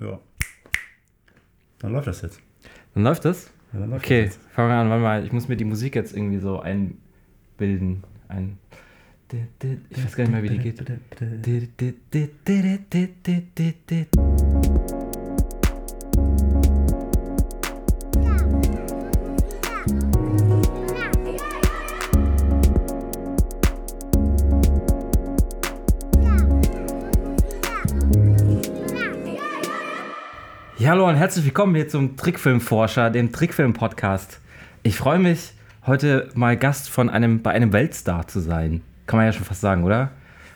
Ja. Dann läuft das jetzt. Dann läuft das? Ja, dann läuft Okay, das fangen wir an. Warte mal, ich muss mir die Musik jetzt irgendwie so einbilden. Ein. Ich weiß gar nicht mehr, wie die geht. Herzlich willkommen hier zum Trickfilmforscher, dem Trickfilm-Podcast. Ich freue mich, heute mal Gast von einem, bei einem Weltstar zu sein. Kann man ja schon fast sagen, oder?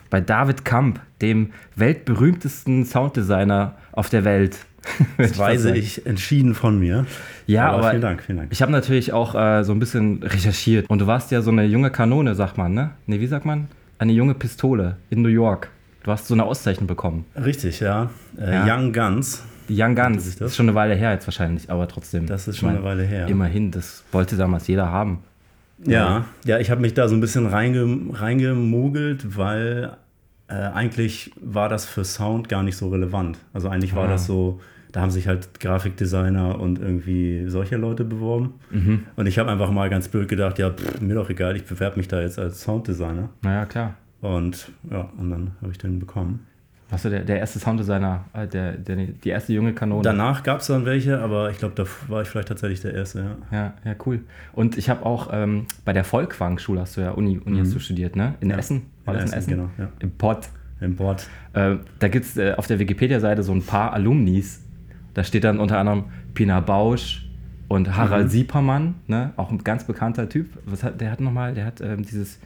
Bei David Kamp, dem weltberühmtesten Sounddesigner auf der Welt. Das weise ich entschieden von mir. Ja, aber, vielen Dank, vielen Dank. ich habe natürlich auch äh, so ein bisschen recherchiert. Und du warst ja so eine junge Kanone, sagt man, ne? Ne, wie sagt man? Eine junge Pistole in New York. Du hast so eine Auszeichnung bekommen. Richtig, ja. Äh, Ja. Young Guns. Young Guns. das? Das ist schon eine Weile her jetzt wahrscheinlich, aber trotzdem. Das ist schon mein, eine Weile her. Immerhin, das wollte damals jeder haben. Ja, ja, ich habe mich da so ein bisschen reinge reingemogelt, weil äh, eigentlich war das für Sound gar nicht so relevant. Also eigentlich war Ah. das so, da haben sich halt Grafikdesigner und irgendwie solche Leute beworben. Mhm. Und ich habe einfach mal ganz blöd gedacht, ja, pff, mir doch egal, ich bewerbe mich da jetzt als Sounddesigner. Naja, klar. Und ja, und dann habe ich den bekommen. Du der, der erste Sounddesigner, äh, der, der, die erste junge Kanone? Danach gab es dann welche, aber ich glaube, da war ich vielleicht tatsächlich der Erste, ja. Ja, ja, cool. Und ich habe auch ähm, bei der Volkwang-Schule hast du ja Uni, Uni hast du studiert, ne? In Ja. Essen? War In das in Essen, Essen? genau, ja. Im Pott. Im Bord. Äh, da gibt es äh, auf der Wikipedia-Seite so ein paar Alumnis. Da steht dann unter anderem Pina Bausch und Harald Mhm. Siepermann, ne? auch ein ganz bekannter Typ. Was hat, der hat nochmal, der hat ähm, dieses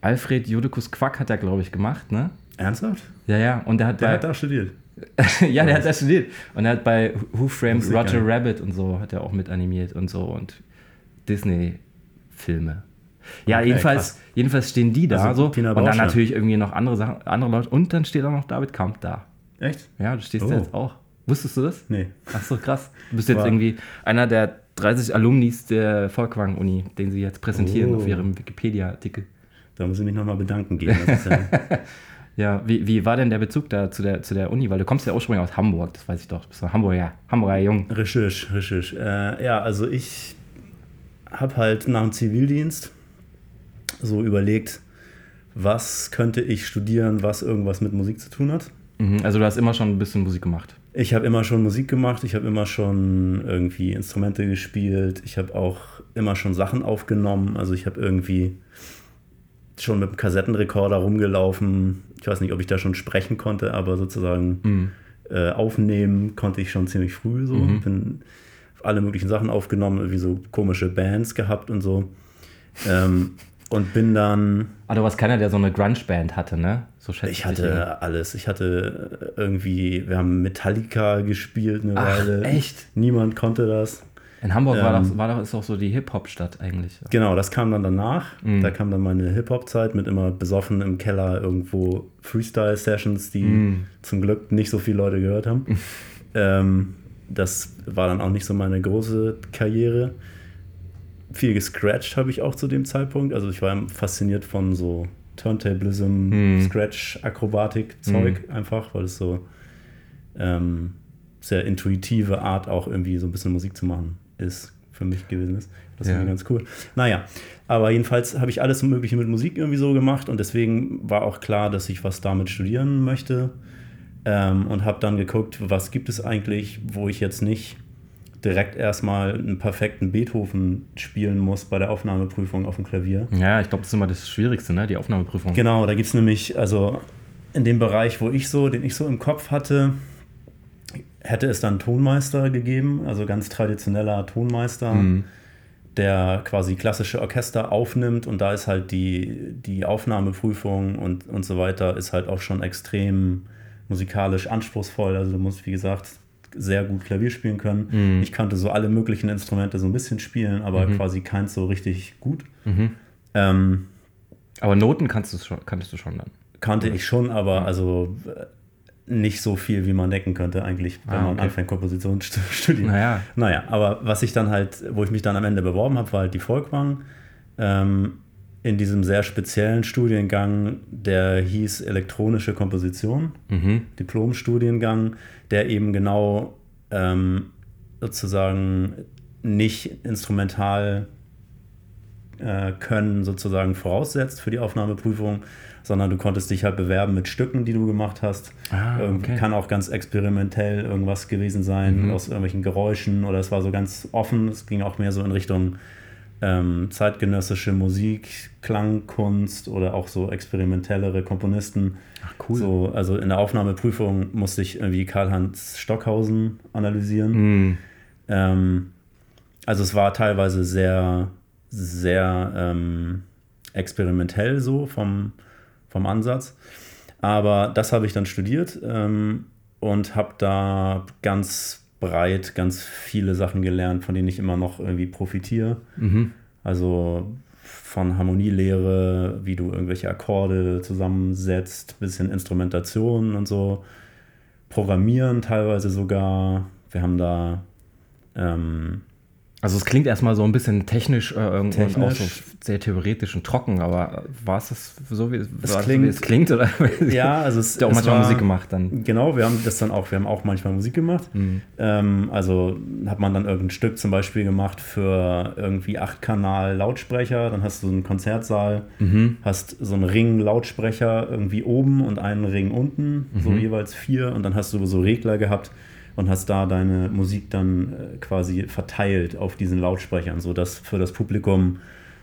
Alfred Judikus Quack hat er, glaube ich, gemacht, ne? Ernsthaft? Ja, ja. Und der hat Der bei, hat da studiert. ja, der hat da studiert. Und er hat bei Who Framed Roger. Rabbit und so hat er auch mit animiert und so und Disney-Filme. Ja, Okay, jedenfalls, krass. jedenfalls stehen die da Also so. Und dann ja. natürlich irgendwie noch andere Sachen, andere Leute. Und dann steht auch noch David Kamp da. Echt? Ja, du stehst Oh. da jetzt auch. Wusstest du das? Nee. Ach so, krass. Du bist jetzt War- irgendwie einer der 30 Alumnis der Volkwang-Uni, den sie jetzt präsentieren Oh. auf ihrem Wikipedia-Artikel. Da muss ich mich nochmal bedanken gehen. Ja, Ja, wie, wie war denn der Bezug da zu der, zu der Uni? Weil du kommst ja ursprünglich aus Hamburg, das weiß ich doch. Du bist ein Hamburger, Hamburger Jung. Recherche, Recherche. Äh, ja, also ich habe halt nach dem Zivildienst so überlegt, was könnte ich studieren, was irgendwas mit Musik zu tun hat. Mhm, also du hast immer schon ein bisschen Musik gemacht. Ich habe immer schon Musik gemacht, ich habe immer schon irgendwie Instrumente gespielt, ich habe auch immer schon Sachen aufgenommen. Also ich habe irgendwie schon mit dem Kassettenrekorder rumgelaufen. Ich weiß nicht, ob ich da schon sprechen konnte, aber sozusagen Mhm. äh, aufnehmen konnte ich schon ziemlich früh so. Mhm. Bin alle möglichen Sachen aufgenommen, irgendwie so komische Bands gehabt und so. Ähm, und bin dann, Aber du warst keiner, der so eine Grunge-Band hatte, ne? So schätze ich hatte alles. Ich hatte irgendwie, wir haben Metallica gespielt eine Ach, Weile. echt? Niemand konnte das. In Hamburg war, Ähm, doch, war doch, ist doch so die Hip-Hop-Stadt eigentlich. Genau, das kam dann danach. Mhm. Da kam dann meine Hip-Hop-Zeit mit immer besoffen im Keller irgendwo Freestyle-Sessions, die Mhm. zum Glück nicht so viele Leute gehört haben. ähm, das war dann auch nicht so meine große Karriere. Viel gescratcht habe ich auch zu dem Zeitpunkt. Also ich war fasziniert von so Turntablism, Mhm. Scratch-Akrobatik-Zeug einfach, weil es so ähm, sehr intuitive Art auch irgendwie so ein bisschen Musik zu machen ist für mich gewesen ist. Das Ja. ist ganz cool. Naja, aber jedenfalls habe ich alles Mögliche mit Musik irgendwie so gemacht und deswegen war auch klar, dass ich was damit studieren möchte ähm, und habe dann geguckt, was gibt es eigentlich, wo ich jetzt nicht direkt erstmal einen perfekten Beethoven spielen muss bei der Aufnahmeprüfung auf dem Klavier. Ja, ich glaube, das ist immer das Schwierigste, ne? Die Aufnahmeprüfung. Genau, da gibt es nämlich, also in dem Bereich, wo ich so, den ich so im Kopf hatte, hätte es dann Tonmeister gegeben, also ganz traditioneller Tonmeister, Mhm. der quasi klassische Orchester aufnimmt und da ist halt die, die Aufnahmeprüfung und, und so weiter ist halt auch schon extrem musikalisch anspruchsvoll. Also du musst, wie gesagt, sehr gut Klavier spielen können. Mhm. Ich kannte so alle möglichen Instrumente so ein bisschen spielen, aber Mhm. quasi keins so richtig gut. Mhm. Ähm, Aber Noten kannst du schon, kanntest du schon dann. Kannte ich schon, aber also äh, nicht so viel, wie man denken könnte, eigentlich, wenn Ah, man okay. anfängt, Komposition zu studieren. Naja. Naja, aber was ich dann halt, wo ich mich dann am Ende beworben habe, war halt die Volkwang. Ähm, in diesem sehr speziellen Studiengang, der hieß elektronische Komposition, Mhm. Diplomstudiengang, der eben genau ähm, sozusagen nicht instrumental äh, können sozusagen voraussetzt für die Aufnahmeprüfung, sondern du konntest dich halt bewerben mit Stücken, die du gemacht hast. Ah, Ähm, okay. Kann auch ganz experimentell irgendwas gewesen sein, Mhm. aus irgendwelchen Geräuschen oder es war so ganz offen. Es ging auch mehr so in Richtung ähm, zeitgenössische Musik, Klangkunst oder auch so experimentellere Komponisten. Ach, cool. So, also in der Aufnahmeprüfung musste ich irgendwie Karl-Heinz Stockhausen analysieren. Mhm. Ähm, also es war teilweise sehr, sehr ähm, experimentell so vom, vom Ansatz. Aber das habe ich dann studiert ähm, und habe da ganz breit ganz viele Sachen gelernt, von denen ich immer noch irgendwie profitiere. Mhm. Also von Harmonielehre, wie du irgendwelche Akkorde zusammensetzt, bisschen Instrumentation und so. Programmieren teilweise sogar. Wir haben da ähm, Also es klingt erstmal so ein bisschen technisch, äh, irgendwo und auch so Technisch. sehr theoretisch und trocken, aber war es das so, wie es, das so, klingt- wie es klingt? Oder? ja, also es, ihr auch manchmal war, Musik gemacht dann. Genau, wir haben das dann auch, wir haben auch manchmal Musik gemacht. Mhm. Ähm, also hat man dann irgendein Stück zum Beispiel gemacht für irgendwie 8-Kanal Lautsprecher, dann hast du so einen Konzertsaal, Mhm. hast so einen Ring Lautsprecher irgendwie oben und einen Ring unten, so Mhm. jeweils vier und dann hast du so Regler gehabt und hast da deine Musik dann äh, quasi verteilt auf diesen Lautsprechern, sodass für das Publikum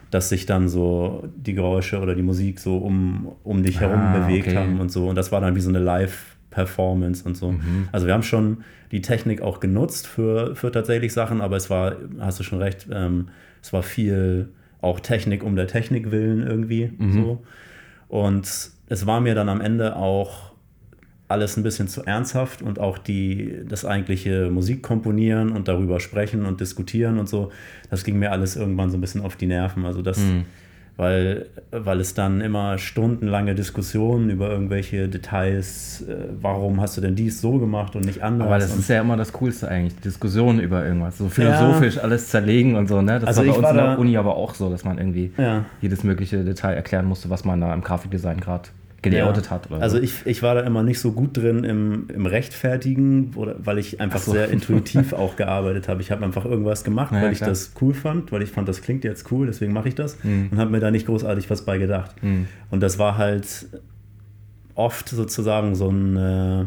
dass sich dann so die Geräusche oder die Musik so um, um dich herum Ah, bewegt okay. haben und so. Und das war dann wie so eine Live-Performance und so. Mhm. Also wir haben schon die Technik auch genutzt für, für tatsächlich Sachen, aber es war, hast du schon recht, ähm, es war viel auch Technik um der Technik willen irgendwie Mhm. so. Und es war mir dann am Ende auch alles ein bisschen zu ernsthaft und auch die, das eigentliche Musik komponieren und darüber sprechen und diskutieren und so, das ging mir alles irgendwann so ein bisschen auf die Nerven. Also das, Mhm. weil, weil es dann immer stundenlange Diskussionen über irgendwelche Details, äh, warum hast du denn dies so gemacht und nicht anders? Aber das ist ja immer das Coolste eigentlich, Diskussionen über irgendwas. So philosophisch alles zerlegen und so, ne? Das Also war bei ich uns war in der Uni aber auch so, dass man irgendwie ja. jedes mögliche Detail erklären musste, was man da im Grafikdesign gerade gelayoutet hat. Oder Also so. ich, ich war da immer nicht so gut drin im, im Rechtfertigen, oder, weil ich einfach Ach so. sehr intuitiv auch gearbeitet habe. Ich habe einfach irgendwas gemacht, Ja, weil ich klar. das cool fand, weil ich fand, das klingt jetzt cool, deswegen mache ich das Mhm. und habe mir da nicht großartig was bei gedacht. Mhm. Und das war halt oft sozusagen so ein, äh,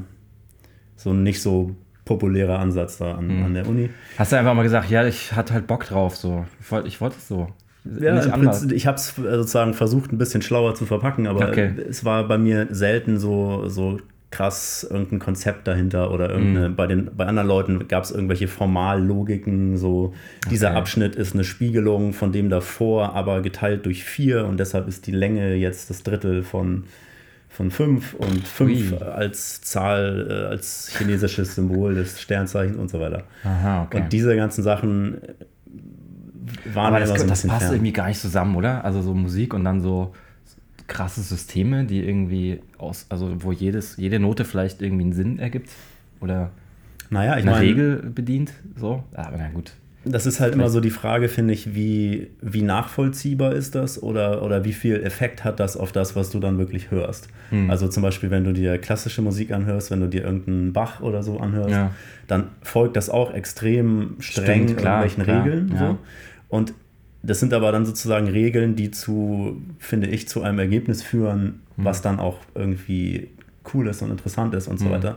so ein nicht so populärer Ansatz da an, Mhm. an der Uni. Hast du einfach mal gesagt, ja, ich hatte halt Bock drauf, so. Ich wollte ich wollte es so. Ja, Nicht anders. Prinzip, ich habe es sozusagen versucht, ein bisschen schlauer zu verpacken, aber Okay. es war bei mir selten so, so krass irgendein Konzept dahinter oder irgendeine, Mhm. bei, den, bei anderen Leuten gab es irgendwelche Formallogiken, so dieser Okay. Abschnitt ist eine Spiegelung von dem davor, aber geteilt durch vier und deshalb ist die Länge jetzt das Drittel von, von fünf und fünf Ui. als Zahl, äh, als chinesisches Symbol des Sternzeichens und so weiter. Aha, okay. Und diese ganzen Sachen waren aber das, so das passt fern. irgendwie gar nicht zusammen, oder? Also so Musik und dann so krasse Systeme, die irgendwie aus, also wo jedes, jede Note vielleicht irgendwie einen Sinn ergibt oder Naja, ich eine meine, Regel bedient. So, aber na gut. das ist halt immer so die Frage, finde ich, wie, wie nachvollziehbar ist das oder, oder wie viel Effekt hat das auf das, was du dann wirklich hörst. Hm. Also zum Beispiel, wenn du dir klassische Musik anhörst, wenn du dir irgendeinen Bach oder so anhörst, Ja. dann folgt das auch extrem streng Stimmt, klar, irgendwelchen klar, Regeln. ja. So. Und das sind aber dann sozusagen Regeln, die zu, finde ich, zu einem Ergebnis führen, Hm. was dann auch irgendwie cool ist und interessant ist und so Hm. weiter.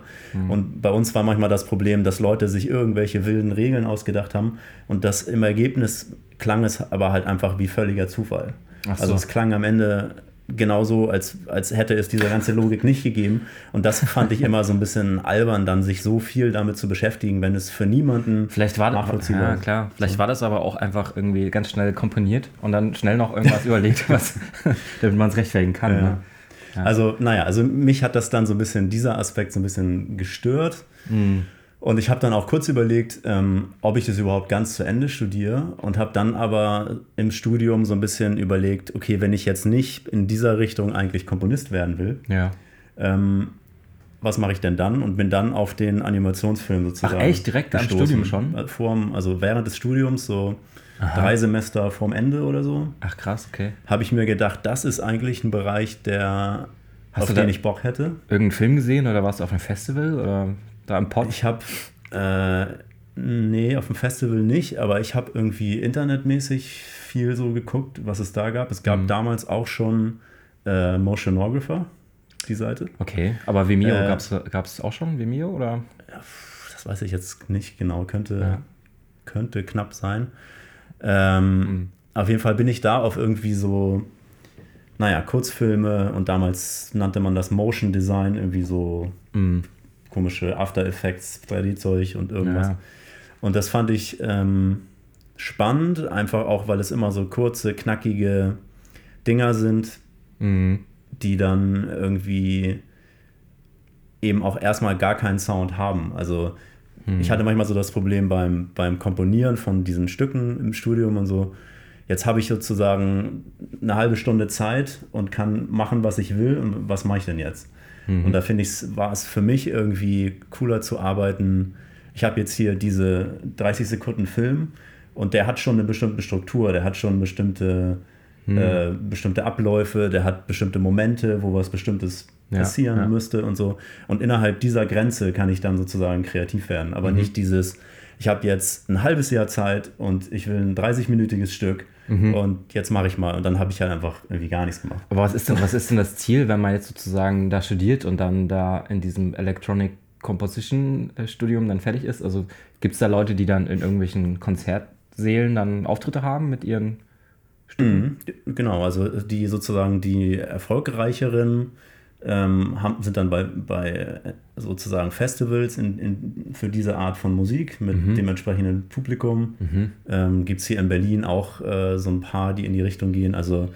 Und bei uns war manchmal das Problem, dass Leute sich irgendwelche wilden Regeln ausgedacht haben und das im Ergebnis klang es aber halt einfach wie völliger Zufall. Ach so. Also es klang am Ende genauso, als, als hätte es diese ganze Logik nicht gegeben. Und das fand ich immer so ein bisschen albern, dann sich so viel damit zu beschäftigen, wenn es für niemanden Vielleicht war das, nachvollziehbar ja, ist. klar. Vielleicht war das aber auch einfach irgendwie ganz schnell komponiert und dann schnell noch irgendwas überlegt, was, damit man es rechtfertigen kann. Ja. Ne? Also, naja, also mich hat das dann so ein bisschen, dieser Aspekt so ein bisschen gestört. Mhm. Und ich habe dann auch kurz überlegt, ähm, ob ich das überhaupt ganz zu Ende studiere und habe dann aber im Studium so ein bisschen überlegt, okay, wenn ich jetzt nicht in dieser Richtung eigentlich Komponist werden will, Ja. ähm, was mache ich denn dann? Und bin dann auf den Animationsfilm sozusagen. Ach echt? Direkt am gestoßen. Studium schon? Äh, Vorm, also während des Studiums, so drei Semester vorm Ende oder so, Ach krass, okay. habe ich mir gedacht, das ist eigentlich ein Bereich, der, Hast auf du da- den ich Bock hätte. Irgendeinen Film gesehen oder warst du auf einem Festival oder da im Pod? Ich habe, äh, nee, auf dem Festival nicht, aber ich habe irgendwie internetmäßig viel so geguckt, was es da gab. Es Mhm. gab damals auch schon äh, Motionographer, die Seite. okay, aber Vimeo Äh, gab es auch schon, Vimeo oder? Das weiß ich jetzt nicht genau, könnte, Ja. könnte knapp sein. Ähm, Mhm. Auf jeden Fall bin ich da auf irgendwie so, naja, Kurzfilme und damals nannte man das Motion Design, irgendwie so Mhm. Komische After Effects, 3D-Zeug und irgendwas. Ja. Und das fand ich ähm, spannend, einfach auch, weil es immer so kurze, knackige Dinger sind, Mhm. die dann irgendwie eben auch erstmal gar keinen Sound haben. Also ich hatte manchmal so das Problem beim, beim Komponieren von diesen Stücken im Studium und so. Jetzt habe ich sozusagen eine halbe Stunde Zeit und kann machen, was ich will. Und was mache ich denn jetzt? Und da finde ich, war es für mich irgendwie cooler zu arbeiten. Ich habe jetzt hier diese 30 Sekunden Film und der hat schon eine bestimmte Struktur, der hat schon bestimmte, äh, bestimmte Abläufe, der hat bestimmte Momente, wo was Bestimmtes Ja, passieren ja. müsste und so. Und innerhalb dieser Grenze kann ich dann sozusagen kreativ werden. Aber nicht dieses, ich habe jetzt ein halbes Jahr Zeit und ich will ein 30-minütiges Stück und jetzt mache ich mal. Und dann habe ich halt einfach irgendwie gar nichts gemacht. Aber was ist denn, was ist denn das Ziel, wenn man jetzt sozusagen da studiert und dann da in diesem Electronic Composition äh, Studium dann fertig ist? Also gibt es da Leute, die dann in irgendwelchen Konzertsälen dann Auftritte haben mit ihren Mhm. Genau, also die sozusagen die erfolgreicheren ähm, haben, sind dann bei, bei äh, sozusagen Festivals in, in, für diese Art von Musik mit dem entsprechenden Publikum. Ähm, Gibt es hier in Berlin auch äh, so ein paar, die in die Richtung gehen. Also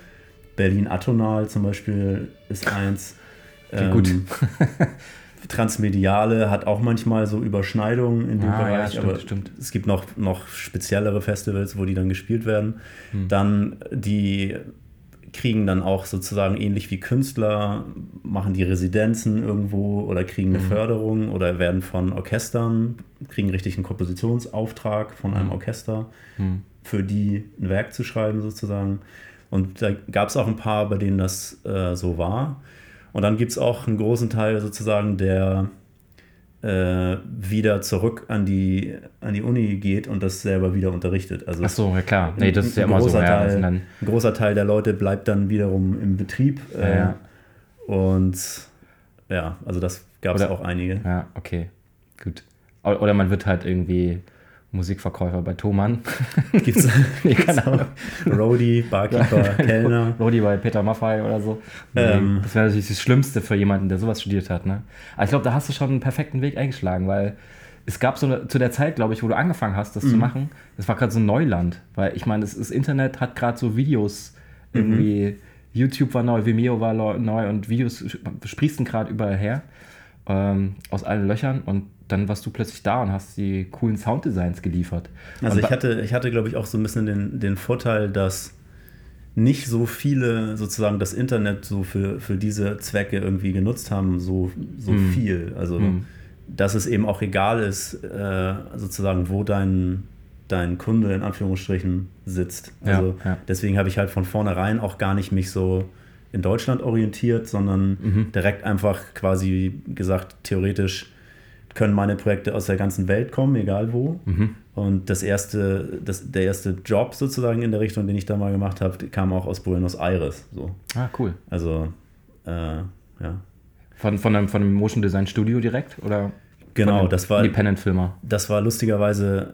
Berlin Atonal zum Beispiel ist eins. Klingt gut. Transmediale hat auch manchmal so Überschneidungen in dem Ah, ja, Bereich, stimmt, aber stimmt. es gibt noch, noch speziellere Festivals, wo die dann gespielt werden. Hm. Dann die kriegen dann auch sozusagen ähnlich wie Künstler, machen die Residenzen irgendwo oder kriegen eine Mhm. Förderung oder werden von Orchestern, kriegen richtig einen Kompositionsauftrag von Mhm. einem Orchester, für die ein Werk zu schreiben sozusagen. Und da gab es auch ein paar, bei denen das äh, so war. Und dann gibt es auch einen großen Teil sozusagen, der äh, wieder zurück an die, an die Uni geht und das selber wieder unterrichtet. Also Ach so, ja klar. Nee, das ist ja ein immer so. Ja, Teil, dann, ein großer Teil der Leute bleibt dann wiederum im Betrieb. Ja, Äh, ja. Und ja, also das gab es auch einige. ja, okay. Gut. Oder man wird halt irgendwie Musikverkäufer bei Thomann. Gibt's Nee, keine Ahnung. Roadie, Barkeeper, Kellner. Rodi bei Peter Maffay oder so. Ähm. das wäre natürlich das Schlimmste für jemanden, der sowas studiert hat. Ne? Aber ich glaube, da hast du schon einen perfekten Weg eingeschlagen, weil es gab so eine, zu der Zeit, glaube ich, wo du angefangen hast, das Mhm. zu machen, das war gerade so ein Neuland. Weil ich meine, das, das Internet hat gerade so Videos irgendwie. YouTube war neu, Vimeo war neu und Videos sprießen gerade überall her ähm, aus allen Löchern und dann warst du plötzlich da und hast die coolen Sounddesigns geliefert. Also ich hatte, ich hatte, glaube ich, auch so ein bisschen den, den Vorteil, dass nicht so viele sozusagen das Internet so für, für diese Zwecke irgendwie genutzt haben, so, so Mhm. viel. Also dass es eben auch egal ist, äh, sozusagen, wo dein, dein Kunde in Anführungsstrichen sitzt. Ja, Also ja. deswegen habe ich halt von vornherein auch gar nicht mich so in Deutschland orientiert, sondern Mhm. direkt einfach quasi gesagt, theoretisch können meine Projekte aus der ganzen Welt kommen, egal wo. Mhm. Und das erste, das, der erste Job sozusagen in der Richtung, den ich da mal gemacht habe, kam auch aus Buenos Aires. So. Ah, cool. Also, äh, ja. Von, von, einem, von einem Motion Design Studio direkt? Oder Genau, das war, Independent-Filmer. das war lustigerweise,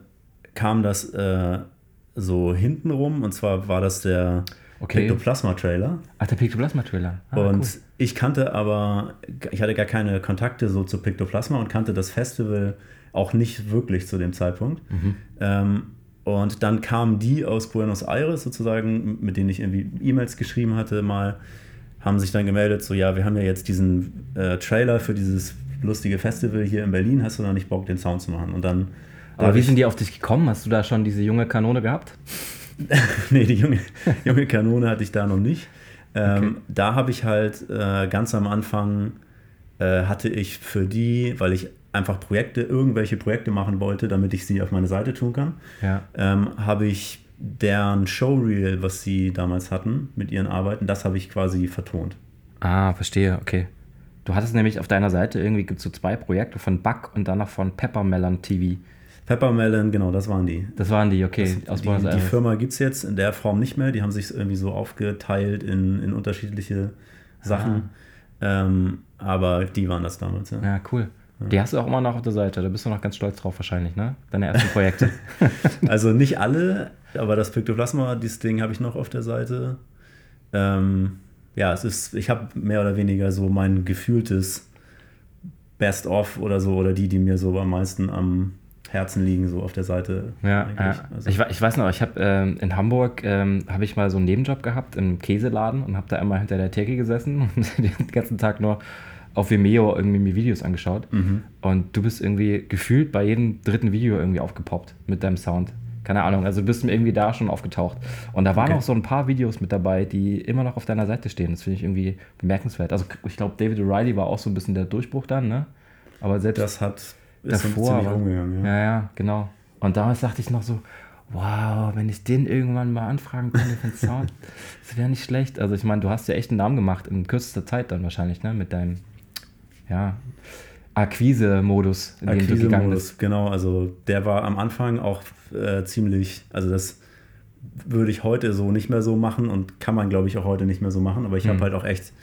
kam das äh, so hintenrum. Und zwar war das der Okay. Plasma-Trailer. Ach, der Pictoplasma-Trailer. Ah, und cool. Ich kannte aber, ich hatte gar keine Kontakte so zu Pictoplasma und kannte das Festival auch nicht wirklich zu dem Zeitpunkt. Mhm. Ähm, und dann kamen die aus Buenos Aires sozusagen, mit denen ich irgendwie E-Mails geschrieben hatte, mal, haben sich dann gemeldet, so ja, wir haben ja jetzt diesen äh, Trailer für dieses lustige Festival hier in Berlin, hast du da nicht Bock, den Sound zu machen? Und dann. Aber wie sind die auf dich gekommen? Hast du da schon diese junge Kanone gehabt? nee, die junge, junge Kanone hatte ich da noch nicht. Ähm, Okay. Da habe ich halt äh, ganz am Anfang äh, hatte ich für die, weil ich einfach Projekte, irgendwelche Projekte machen wollte, damit ich sie auf meine Seite tun kann, Ja. ähm, habe ich deren Showreel, was sie damals hatten mit ihren Arbeiten, das habe ich quasi vertont. Ah, verstehe, okay. Du hattest nämlich auf deiner Seite irgendwie gibt es so zwei Projekte von Buck und dann noch von Peppermelon TV. Peppermelon, genau, das waren die. Das waren die, okay, aus Die, Buenos die. Firma gibt es jetzt in der Form nicht mehr. Die haben sich irgendwie so aufgeteilt in, in unterschiedliche Sachen. Ähm, aber die waren das damals, ja. Ja, cool. Die hast du auch immer noch auf der Seite. Da bist du noch ganz stolz drauf wahrscheinlich, ne? Deine ersten Projekte. Also nicht alle, aber das Pictoplasma, dieses Ding habe ich noch auf der Seite. Ähm, ja, es ist, ich habe mehr oder weniger so mein gefühltes Best-of oder so, oder die, die mir so am meisten am Herzen liegen, so auf der Seite. Ja, ja. Also, Ich, ich weiß noch, ich habe ähm, in Hamburg ähm, habe ich mal so einen Nebenjob gehabt im Käseladen und habe da immer hinter der Theke gesessen und den ganzen Tag nur auf Vimeo irgendwie mir Videos angeschaut. Mhm. Und du bist irgendwie gefühlt bei jedem dritten Video irgendwie aufgepoppt mit deinem Sound. Keine Ahnung, also du bist mir irgendwie da schon aufgetaucht. Und da waren Okay. auch so ein paar Videos mit dabei, die immer noch auf deiner Seite stehen. Das finde ich irgendwie bemerkenswert. Also ich glaube, David O'Reilly war auch so ein bisschen der Durchbruch dann, ne? Aber selbst das hat davor. ziemlich aber- rumgegangen, ja. ja, ja, genau. Und damals dachte ich noch so, wow, wenn ich den irgendwann mal anfragen könnte für einen Sound, das wäre nicht schlecht. Also ich meine, du hast ja echt einen Namen gemacht in kürzester Zeit dann wahrscheinlich, ne? Mit deinem, ja, Akquise-Modus, in dem du gegangen Akquise-Modus, bist. genau. Also der war am Anfang auch äh, ziemlich, also das würde ich heute so nicht mehr so machen und kann man, glaube ich, auch heute nicht mehr so machen. Aber ich habe Hm. halt auch echt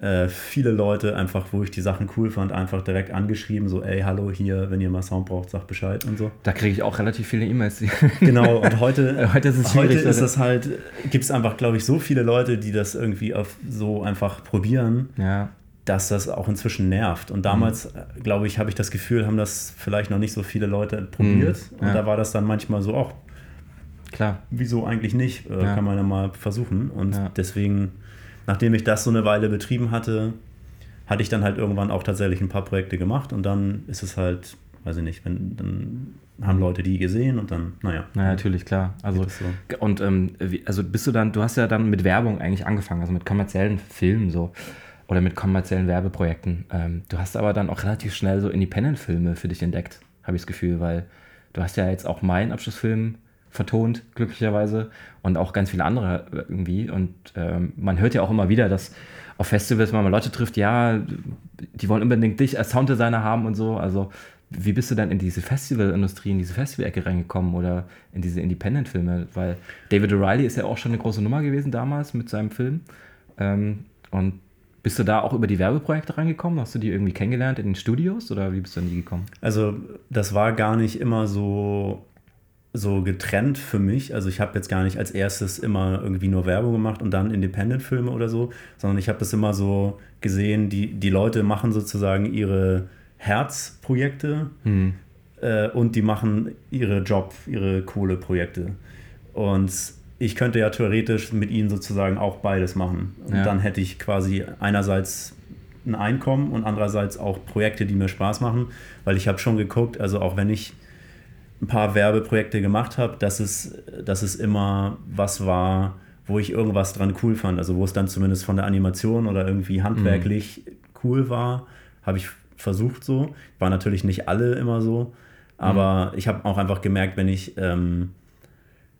äh, viele Leute einfach, wo ich die Sachen cool fand, einfach direkt angeschrieben, so, ey, hallo, hier, wenn ihr mal Sound braucht, sagt Bescheid und so. Da kriege ich auch relativ viele E-Mails. Genau, und heute, Heute ist es heute ist es halt, gibt es einfach, glaube ich, so viele Leute, die das irgendwie auf so einfach probieren, ja, dass das auch inzwischen nervt. Und damals, Mhm. äh, glaube ich, habe ich das Gefühl, haben das vielleicht noch nicht so viele Leute probiert. Mhm, Und ja. da war das dann manchmal so, auch klar. wieso eigentlich nicht? Äh, Ja. Kann man ja mal versuchen. Und Ja. deswegen, nachdem ich das so eine Weile betrieben hatte, hatte ich dann halt irgendwann auch tatsächlich ein paar Projekte gemacht. Und dann ist es halt, weiß ich nicht, wenn, dann haben Leute die gesehen und dann, naja. Na, natürlich, klar. Also, so. und ähm, also bist du dann, du hast ja dann mit Werbung eigentlich angefangen, also mit kommerziellen Filmen so oder mit kommerziellen Werbeprojekten. Ähm, du hast aber dann auch relativ schnell so Independent-Filme für dich entdeckt, habe ich das Gefühl, weil du hast ja jetzt auch meinen Abschlussfilm vertont, glücklicherweise, und auch ganz viele andere irgendwie. Und ähm, man hört ja auch immer wieder, dass auf Festivals man mal Leute trifft, ja, die wollen unbedingt dich als Sounddesigner haben und so. Also wie bist du dann in diese Festivalindustrie, in diese Festivalecke reingekommen oder in diese Independent-Filme? Weil David O'Reilly ist ja auch schon eine große Nummer gewesen damals mit seinem Film. Ähm, und bist du da auch über die Werbeprojekte reingekommen? Hast du die irgendwie kennengelernt in den Studios oder wie bist du an die gekommen? Also das war gar nicht immer so, so getrennt für mich. Also ich habe jetzt gar nicht als erstes immer irgendwie nur Werbung gemacht und dann Independent-Filme oder so, sondern ich habe das immer so gesehen, die, die Leute machen sozusagen ihre Herzprojekte äh, und die machen ihre Job, ihre Kohleprojekte. Und ich könnte ja theoretisch mit ihnen sozusagen auch beides machen. Und Ja. dann hätte ich quasi einerseits ein Einkommen und andererseits auch Projekte, die mir Spaß machen, weil ich habe schon geguckt, also auch wenn ich ein paar Werbeprojekte gemacht habe, dass es, dass es immer was war, wo ich irgendwas dran cool fand. Also wo es dann zumindest von der Animation oder irgendwie handwerklich cool war, habe ich versucht so. War natürlich nicht alle immer so, aber ich habe auch einfach gemerkt, wenn ich ähm,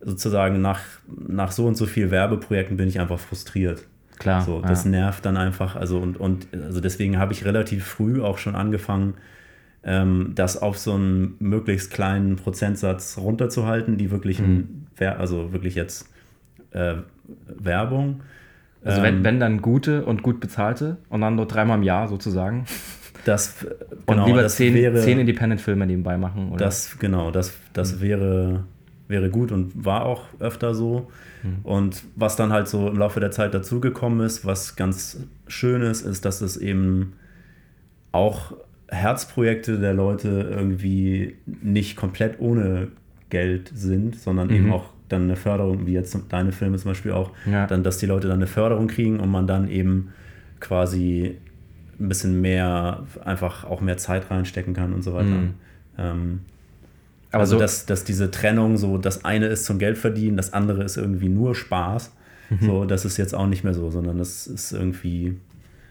sozusagen nach, nach so und so viel Werbeprojekten bin ich einfach frustriert. Klar. So, ja. das nervt dann einfach. Also und, und also deswegen habe ich relativ früh auch schon angefangen, ähm, das auf so einen möglichst kleinen Prozentsatz runterzuhalten, die wirklichen, Wer- also wirklich jetzt äh, Werbung. also ähm, wenn, wenn dann gute und gut bezahlte und dann nur dreimal im Jahr sozusagen. Das, äh, Und genau, lieber das zehn, wäre, zehn Independent-Filme nebenbei machen. Oder? Das, genau, das, das wäre, wäre gut und war auch öfter so. Und was dann halt so im Laufe der Zeit dazugekommen ist, was ganz schön ist, ist, dass es eben auch Herzprojekte der Leute irgendwie nicht komplett ohne Geld sind, sondern eben Mhm. auch dann eine Förderung, wie jetzt deine Filme zum Beispiel auch, Ja. dann, dass die Leute dann eine Förderung kriegen und man dann eben quasi ein bisschen mehr, einfach auch mehr Zeit reinstecken kann und so weiter. Mhm. Ähm, Aber also, so, dass, dass diese Trennung, so das eine ist zum Geld verdienen, das andere ist irgendwie nur Spaß. Mhm. So, das ist jetzt auch nicht mehr so, sondern das ist irgendwie,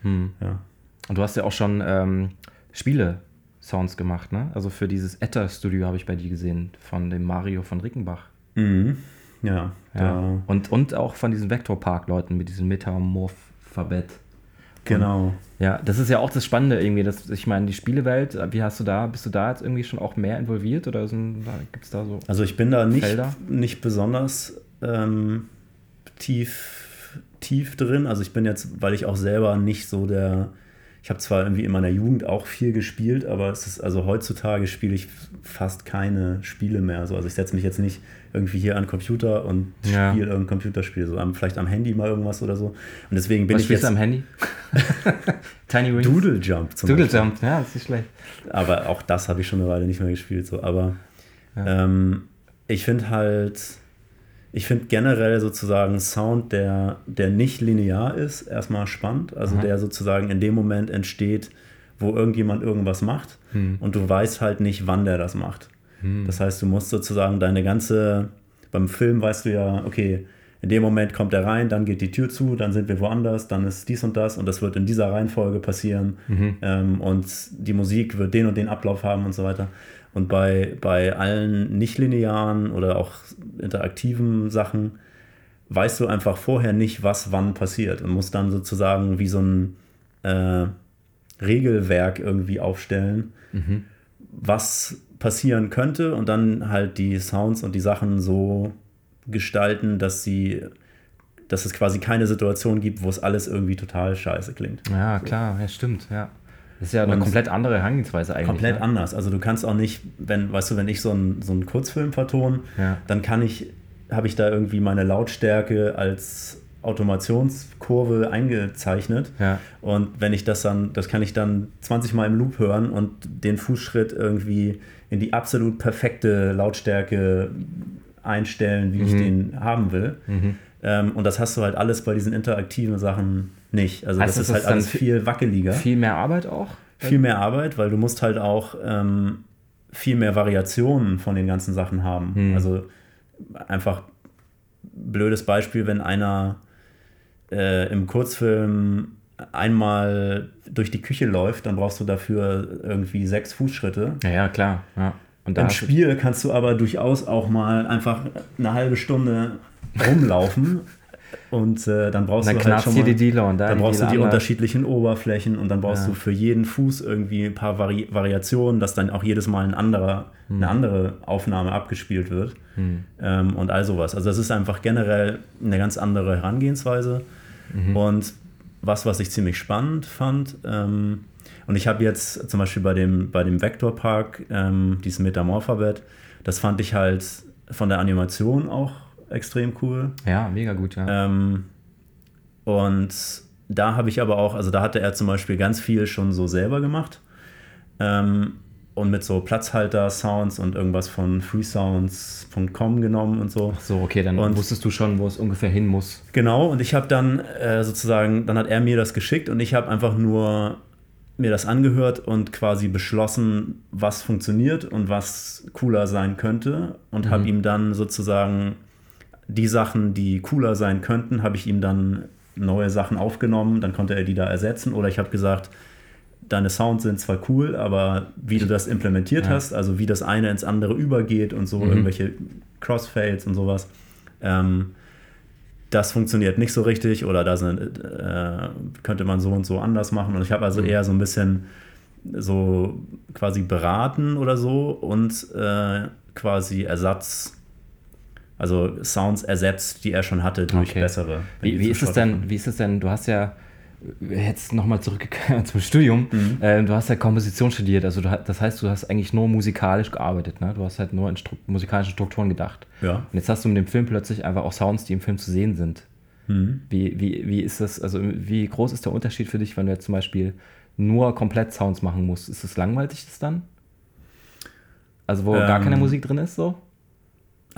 hm. ja. Und du hast ja auch schon ähm, Spiele-Sounds gemacht, ne? Also für dieses Etta-Studio habe ich bei dir gesehen, von dem Mario von Rickenbach. Mhm. Ja. Ja. Und, und auch von diesen Vectorpark-Leuten mit diesem Metamorph-Verbett. Genau. Ja, das ist ja auch das Spannende irgendwie. Dass, ich meine, die Spielewelt, wie hast du da, bist du da jetzt irgendwie schon auch mehr involviert oder gibt es da so? Also ich bin da nicht, Felder? nicht besonders ähm, tief, tief drin. Also ich bin jetzt, weil ich auch selber nicht so der. Ich habe zwar irgendwie in meiner Jugend auch viel gespielt, aber es ist, also heutzutage spiele ich fast keine Spiele mehr. So. Also ich setze mich jetzt nicht irgendwie hier an den Computer und Ja. spiele irgendein Computerspiel. So am, vielleicht am Handy mal irgendwas oder so. Und deswegen bin Was ich jetzt am Handy? Tiny Wings? Doodle Jump zum Doodle Beispiel. Jump, ja, das ist nicht schlecht. Aber auch das habe ich schon eine Weile nicht mehr gespielt. So. Aber Ja. ähm, ich finde halt, ich finde generell sozusagen Sound, der, der nicht linear ist, erstmal spannend. Also Aha. der sozusagen in dem Moment entsteht, wo irgendjemand irgendwas macht Hm. und du weißt halt nicht, wann der das macht. Das heißt, du musst sozusagen deine ganze, beim Film weißt du ja, okay, in dem Moment kommt er rein, dann geht die Tür zu, dann sind wir woanders, dann ist dies und das und das wird in dieser Reihenfolge passieren ähm, und die Musik wird den und den Ablauf haben und so weiter. Und bei, bei allen nicht-linearen oder auch interaktiven Sachen weißt du einfach vorher nicht, was wann passiert und musst dann sozusagen wie so ein äh, Regelwerk irgendwie aufstellen, was passieren könnte und dann halt die Sounds und die Sachen so gestalten, dass sie, dass es quasi keine Situation gibt, wo es alles irgendwie total scheiße klingt. Ja, klar, ja, stimmt, ja. Das ist ja eine Und- komplett andere Herangehensweise eigentlich. Komplett ne? anders. Also du kannst auch nicht, wenn, weißt du, wenn ich so einen so einen Kurzfilm vertone, Ja. dann kann ich, habe ich da irgendwie meine Lautstärke als Automationskurve eingezeichnet. Ja. Und wenn ich das dann, das kann ich dann 20 Mal im Loop hören und den Fußschritt irgendwie in die absolut perfekte Lautstärke einstellen, wie ich Mhm. den haben will. Ähm, und das hast du halt alles bei diesen interaktiven Sachen nicht. Also Heißt das das, ist halt alles viel- wackeliger Viel mehr Arbeit auch? viel mehr Arbeit, weil du musst halt auch ähm, viel mehr Variationen von den ganzen Sachen haben. Hm. Also einfach blödes Beispiel, wenn einer äh, im Kurzfilm einmal durch die Küche läuft, dann brauchst du dafür irgendwie sechs Fußschritte. Ja, ja, klar. Ja. Im Spiel kannst du aber durchaus auch mal einfach eine halbe Stunde rumlaufen und äh, dann brauchst dann du halt schon mal, die Dealer und da dann brauchst du Dealer die anders. unterschiedlichen Oberflächen und dann brauchst Ja. du für jeden Fuß irgendwie ein paar Vari Variationen, dass dann auch jedes Mal ein anderer, Hm. eine andere Aufnahme abgespielt wird ähm, und all sowas. Also das ist einfach generell eine ganz andere Herangehensweise Mhm. und was, was ich ziemlich spannend fand. Ähm, und ich habe jetzt zum Beispiel bei dem, bei dem Vectorpark, ähm, dieses Metamorphabet, das fand ich halt von der Animation auch extrem cool. Ja, mega gut, ja. Ähm, und da habe ich aber auch, also da hatte er zum Beispiel ganz viel schon so selber gemacht. Ähm, und mit so Platzhalter-Sounds und irgendwas von freesounds.com genommen und so. Ach so, okay, dann und- wusstest du schon, wo es ungefähr hin muss. Genau, und ich habe dann äh, sozusagen, dann hat er mir das geschickt und ich habe einfach nur mir das angehört und quasi beschlossen, was funktioniert und was cooler sein könnte und habe ihm dann sozusagen die Sachen, die cooler sein könnten, habe ich ihm dann neue Sachen aufgenommen, dann konnte er die da ersetzen oder ich habe gesagt, deine Sounds sind zwar cool, aber wie du das implementiert Ja. hast, also wie das eine ins andere übergeht und so, Mhm. irgendwelche Crossfades und sowas, ähm, das funktioniert nicht so richtig oder da äh, könnte man so und so anders machen. Und ich habe also Mhm. eher so ein bisschen so quasi beraten oder so und äh, quasi Ersatz, also Sounds ersetzt, die er schon hatte durch Okay. bessere. Wie, wie ist es denn, wie ist es denn, du hast ja jetzt nochmal zurückgekommen zum Studium, Mhm. äh, du hast ja Komposition studiert, also du, das heißt, du hast eigentlich nur musikalisch gearbeitet, ne? du hast halt nur in Stru musikalischen Strukturen gedacht. Ja. Und jetzt hast du mit dem Film plötzlich einfach auch Sounds, die im Film zu sehen sind. Mhm. Wie, wie, wie ist das, also wie groß ist der Unterschied für dich, wenn du jetzt zum Beispiel nur komplett Sounds machen musst? Ist es langweilig das dann? Also wo gar Ähm, keine Musik drin ist so?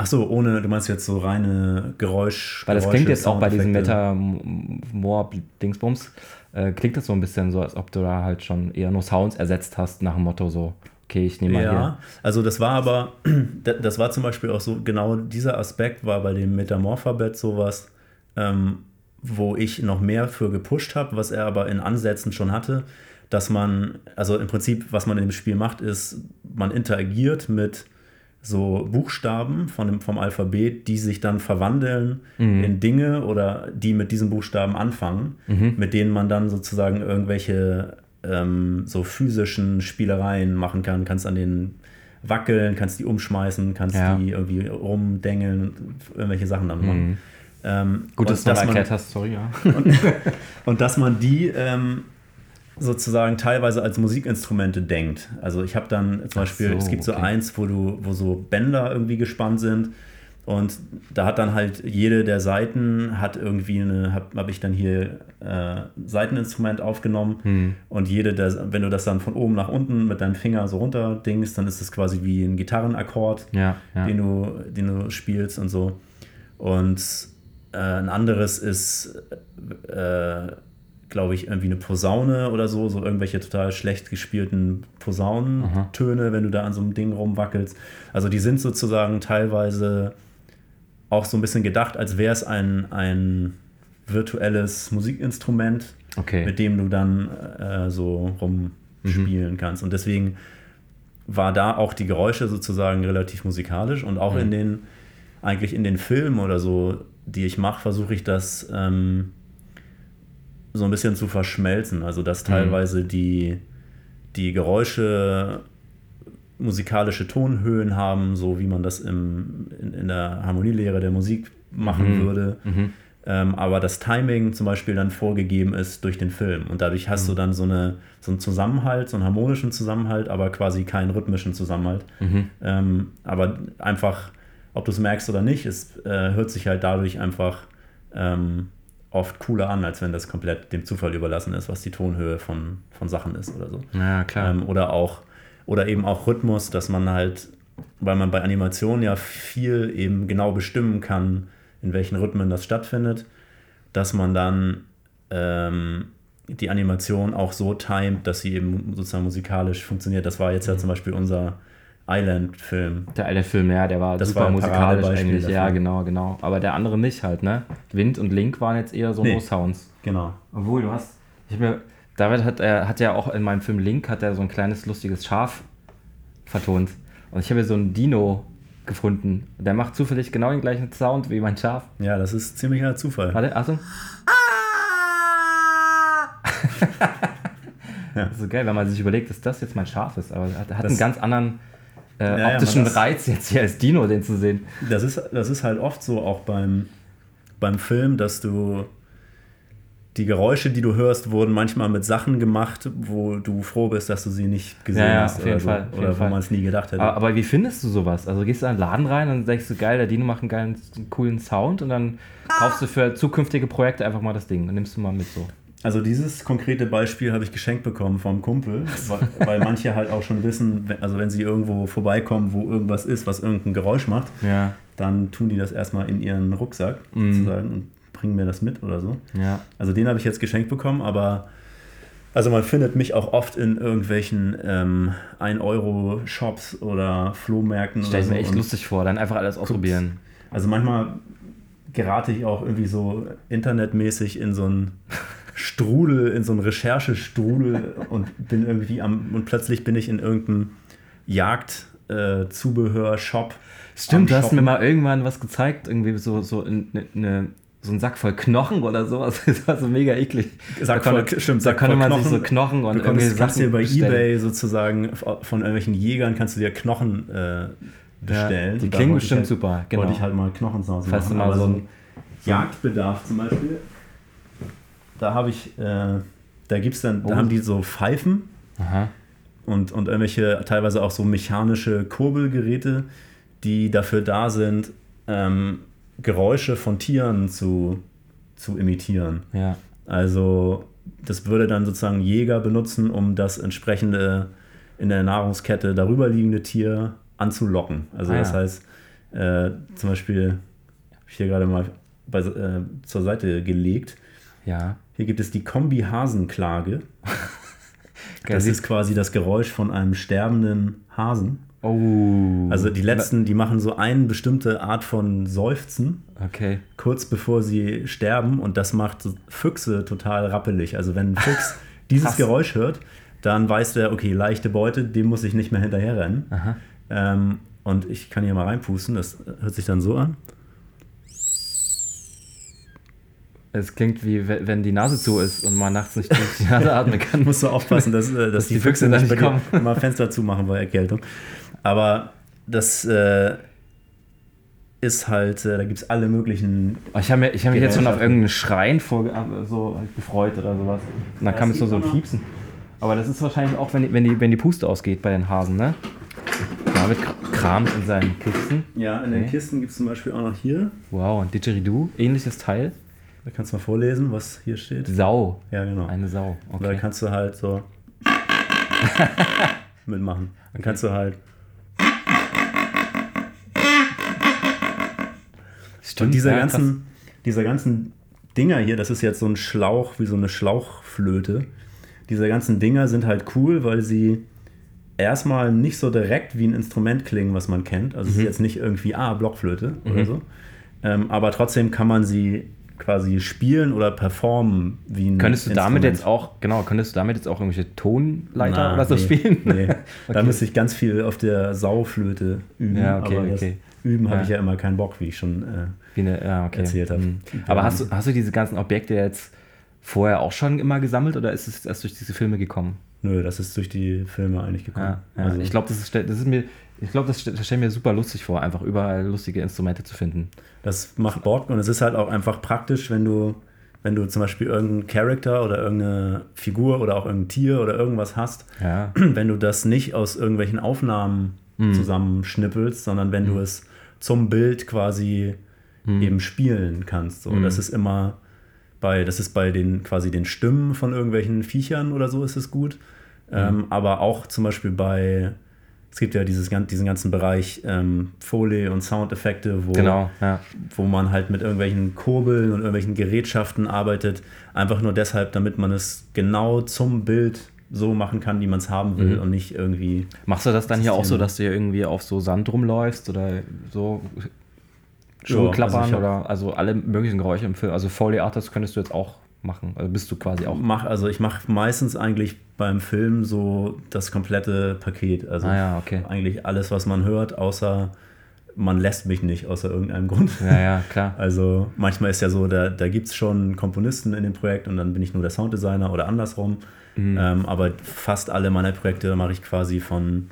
Ach so, ohne, du meinst jetzt so reine Geräusch. Weil das Geräusche, klingt jetzt auch bei diesem Soundeffekte. Meta-Moor-Dingsbums, äh, klingt das so ein bisschen so, als ob du da halt schon eher nur Sounds ersetzt hast nach dem Motto so, okay, ich nehme mal Ja, also das war aber, da- das war zum Beispiel auch so, genau dieser Aspekt war bei dem Metamorphabet sowas, ähm, wo ich noch mehr für gepusht habe, was er aber in Ansätzen schon hatte. dass man, also im Prinzip, was man in dem Spiel macht, ist, man interagiert mit so Buchstaben von dem, vom Alphabet, die sich dann verwandeln Mhm. in Dinge oder die mit diesen Buchstaben anfangen, Mhm. mit denen man dann sozusagen irgendwelche ähm, so physischen Spielereien machen kann. Kannst an denen wackeln, kannst die umschmeißen, kannst Ja. die irgendwie rumdengeln, irgendwelche Sachen damit machen. Ähm, Mhm. Gut, und dass du man- erklärt hast, sorry, ja. und dass man die ähm, sozusagen teilweise als Musikinstrumente denkt. Also ich habe dann zum Beispiel, so, es gibt so okay. eins, wo du, wo so Bänder irgendwie gespannt sind. Und da hat dann halt jede der Seiten hat irgendwie eine, habe hab ich dann hier äh, Seiteninstrument aufgenommen Hm. und jede der, wenn du das dann von oben nach unten mit deinem Finger so runter dingst, dann ist es quasi wie ein Gitarrenakkord Ja, ja. den, du, den du spielst und so. Und äh, ein anderes ist, äh, glaube ich, irgendwie eine Posaune oder so, so irgendwelche total schlecht gespielten Posaunentöne, wenn du da an so einem Ding rumwackelst. Also die sind sozusagen teilweise auch so ein bisschen gedacht, als wäre es ein, ein virtuelles Musikinstrument, Okay. mit dem du dann äh, so rumspielen kannst. Und deswegen war da auch die Geräusche sozusagen relativ musikalisch und auch in den, eigentlich in den Filmen oder so, die ich mache, versuche ich das ähm, so ein bisschen zu verschmelzen. Also dass teilweise die, die Geräusche musikalische Tonhöhen haben, so wie man das im, in, in der Harmonielehre der Musik machen würde. Ähm, aber das Timing zum Beispiel dann vorgegeben ist durch den Film. Und dadurch hast du dann so, eine, so einen Zusammenhalt, so einen harmonischen Zusammenhalt, aber quasi keinen rhythmischen Zusammenhalt. Ähm, aber einfach, ob du es merkst oder nicht, es äh, hört sich halt dadurch einfach ähm, oft cooler an, als wenn das komplett dem Zufall überlassen ist, was die Tonhöhe von, von Sachen ist oder so. Ja, klar. Ähm, oder auch, oder eben auch Rhythmus, dass man halt, weil man bei Animationen ja viel eben genau bestimmen kann, in welchen Rhythmen das stattfindet, dass man dann ähm, die Animation auch so timet, dass sie eben sozusagen musikalisch funktioniert. Das war jetzt Mhm. ja zum Beispiel unser Island-Film. Der eine Film, ja, der war Das super war musikalisch eigentlich. Ja, dafür. genau, genau. Aber der andere nicht halt, ne? Wind und Link waren jetzt eher so Nee. No-Sounds. Genau. Obwohl, du hast. Ich hab mir, David hat, er hat ja auch in meinem Film Link hat er so ein kleines lustiges Schaf vertont. Und ich habe hier so einen Dino gefunden. Der macht zufällig genau den gleichen Sound wie mein Schaf. Ja, das ist ziemlicher Zufall. Warte, Achtung. Das ist so geil, wenn man sich überlegt, dass das jetzt mein Schaf ist. Aber er hat, hat einen ganz anderen äh, ja, optischen das- Reiz jetzt hier als Dino, den zu sehen. Das ist, das ist halt oft so auch beim, beim Film, dass du die Geräusche, die du hörst, wurden manchmal mit Sachen gemacht, wo du froh bist, dass du sie nicht gesehen Ja, ja, hast. auf jeden oder so. Fall, auf Oder wo man es nie gedacht hätte. Aber, aber wie findest du sowas? Also gehst du in einen Laden rein und denkst du, geil, der Dino macht einen geilen, einen coolen Sound und dann kaufst du für zukünftige Projekte einfach mal das Ding und nimmst du mal mit so. Also dieses konkrete Beispiel habe ich geschenkt bekommen vom Kumpel, weil, weil manche halt auch schon wissen, also wenn sie irgendwo vorbeikommen, wo irgendwas ist, was irgendein Geräusch macht, Ja, dann tun die das erstmal in ihren Rucksack Mhm. sozusagen und bringen mir das mit oder so. ja. Also den habe ich jetzt geschenkt bekommen, aber also man findet mich auch oft in irgendwelchen ähm, 1-Euro-Shops oder Flohmärkten Stell ich so. mir echt lustig vor, dann einfach alles ausprobieren. Also manchmal gerate ich auch irgendwie so internetmäßig in so einen Strudel, in so einen Recherchestrudel und bin irgendwie am und plötzlich bin ich in irgendeinem Jagdzubehör-Shop. Stimmt, du hast mir mal irgendwann was gezeigt, irgendwie so, so, in, ne, so ein Sack voll Knochen oder sowas. Das war so mega eklig. Sack da voll- konnte, stimmt, da Sack konnte voll man sich Knochen. so Knochen und Du irgendwie kannst dir bei bestellen. Ebay sozusagen von irgendwelchen Jägern kannst du dir Knochen äh, bestellen. die Und da klingen bestimmt halt, super, genau. Wollte ich halt mal Knochen zu Hause Falls du machen. mal so so ein- ein Jagdbedarf zum Beispiel, da habe ich, äh, da gibt's dann, da Oh. haben die so Pfeifen Aha. und, und irgendwelche teilweise auch so mechanische Kurbelgeräte, die dafür da sind, ähm, Geräusche von Tieren zu, zu imitieren. Ja. Also das würde dann sozusagen Jäger benutzen, um das entsprechende in der Nahrungskette darüber liegende Tier anzulocken. Also Ah, das ja. heißt, äh, zum Beispiel, hab ich hier gerade mal bei, äh, zur Seite gelegt, Ja. hier gibt es die Kombi-Hasenklage. Das ist quasi das Geräusch von einem sterbenden Hasen. Oh. Also die letzten, die machen so eine bestimmte Art von Seufzen, Okay. kurz bevor sie sterben und das macht Füchse total rappelig. Also wenn ein Fuchs dieses. Geräusch hört, dann weiß der, okay, leichte Beute, dem muss ich nicht mehr hinterher rennen. Aha. Ähm, und ich kann hier mal reinpusten, das hört sich dann so an. Es klingt wie we- wenn die Nase zu ist und man nachts nicht durch die Nase atmen kann. Musst du aufpassen, dass, äh, dass, die Füchse da nicht kommen. mal Fenster zumachen bei Erkältung. Aber das äh, ist halt, äh, da gibt es alle möglichen. Ich habe hab mich jetzt schon auf irgendeinen Schreien vor, äh, so halt gefreut oder sowas. Und dann Ja, kam jetzt nur so ein. Piepsen. Aber das ist wahrscheinlich auch, wenn die, wenn die, wenn die Puste ausgeht bei den Hasen, ne? David kr- kramt in seinen Kisten. Ja, in den Okay. Kisten gibt es zum Beispiel auch noch hier. Wow, ein Didgeridoo, ähnliches Teil. Da kannst du mal vorlesen, was hier steht. Sau. Ja, genau. Eine Sau. Und da Okay. kannst du halt so mitmachen. Dann kannst du halt. Stimmt, Und diese ja, ganzen, dieser ganzen Dinger hier, das ist jetzt so ein Schlauch, wie so eine Schlauchflöte. Diese ganzen Dinger sind halt cool, weil sie erstmal nicht so direkt wie ein Instrument klingen, was man kennt. Also es Mhm. ist jetzt nicht irgendwie, ah, Blockflöte oder so. Ähm, aber trotzdem kann man sie quasi spielen oder performen wie ein Könntest du damit Instrument. jetzt auch, genau, könntest du damit jetzt auch irgendwelche Tonleiter Na, oder so nee, spielen? Nee. Da Okay. müsste ich ganz viel auf der Sauflöte üben. Ja, okay, aber okay. Üben habe Ja. ich ja immer keinen Bock, wie ich schon. Äh, Wie eine, ja, okay. erzählt hab. Mhm. Aber hast du, hast du diese ganzen Objekte jetzt vorher auch schon immer gesammelt oder ist es erst durch diese Filme gekommen? Nö, das ist durch die Filme eigentlich gekommen. Ja, ja. Also, ich glaube, das ist, das ist mir, ich glaube, das, das stelle mir super lustig vor, einfach überall lustige Instrumente zu finden. das macht Bock und es ist halt auch einfach praktisch, wenn du, wenn du zum Beispiel irgendeinen Charakter oder irgendeine Figur oder auch irgendein Tier oder irgendwas hast, Ja. wenn du das nicht aus irgendwelchen Aufnahmen Mhm. zusammenschnippelst, sondern wenn du es zum Bild quasi Mhm. eben spielen kannst. So. Das ist immer bei, das ist bei den quasi den Stimmen von irgendwelchen Viechern oder so ist es gut. Mhm. Ähm, aber auch zum Beispiel bei, es gibt ja dieses, diesen ganzen Bereich ähm, Foley und Soundeffekte, wo, Genau, ja. wo man halt mit irgendwelchen Kurbeln und irgendwelchen Gerätschaften arbeitet. Einfach nur deshalb, damit man es genau zum Bild so machen kann, wie man es haben will Mhm. und nicht irgendwie. Machst du das dann hier auch so, dass du hier irgendwie auf so Sand rumläufst oder so Schuhe also klappern hab- oder also alle möglichen Geräusche im Film? Also Foley Artist könntest du jetzt auch machen. Also bist du quasi auch. Mach, also ich mache meistens eigentlich beim Film so das komplette Paket. Also Ah ja, okay. eigentlich alles, was man hört, außer man lässt mich nicht, außer irgendeinem Grund. Ja, ja, klar. Also manchmal ist ja so, da, da gibt es schon Komponisten in dem Projekt und dann bin ich nur der Sounddesigner oder andersrum. Mhm. Ähm, aber fast alle meiner Projekte mache ich quasi von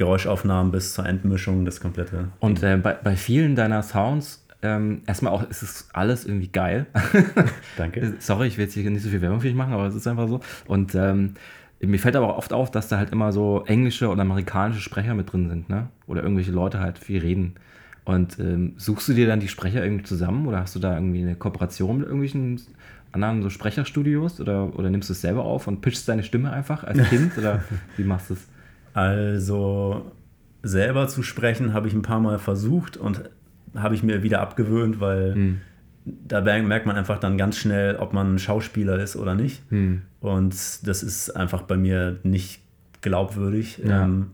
Geräuschaufnahmen bis zur Endmischung das komplette. Und äh, bei, bei vielen deiner Sounds, ähm, erstmal auch, ist es alles irgendwie geil. Danke. Sorry, ich will jetzt hier nicht so viel Werbung für dich machen, aber es ist einfach so. Und ähm, mir fällt aber auch oft auf, dass da halt immer so englische oder amerikanische Sprecher mit drin sind, ne? Oder irgendwelche Leute halt viel reden. Und ähm, suchst du dir dann die Sprecher irgendwie zusammen oder hast du da irgendwie eine Kooperation mit irgendwelchen anderen so Sprecherstudios oder, oder nimmst du es selber auf und pitchst deine Stimme einfach als Kind oder wie machst du es? Also selber zu sprechen habe ich ein paar Mal versucht und habe ich mir wieder abgewöhnt, weil Hm. da merkt man einfach dann ganz schnell, ob man ein Schauspieler ist oder nicht. Hm. Und das ist einfach bei mir nicht glaubwürdig. Ja. Ähm,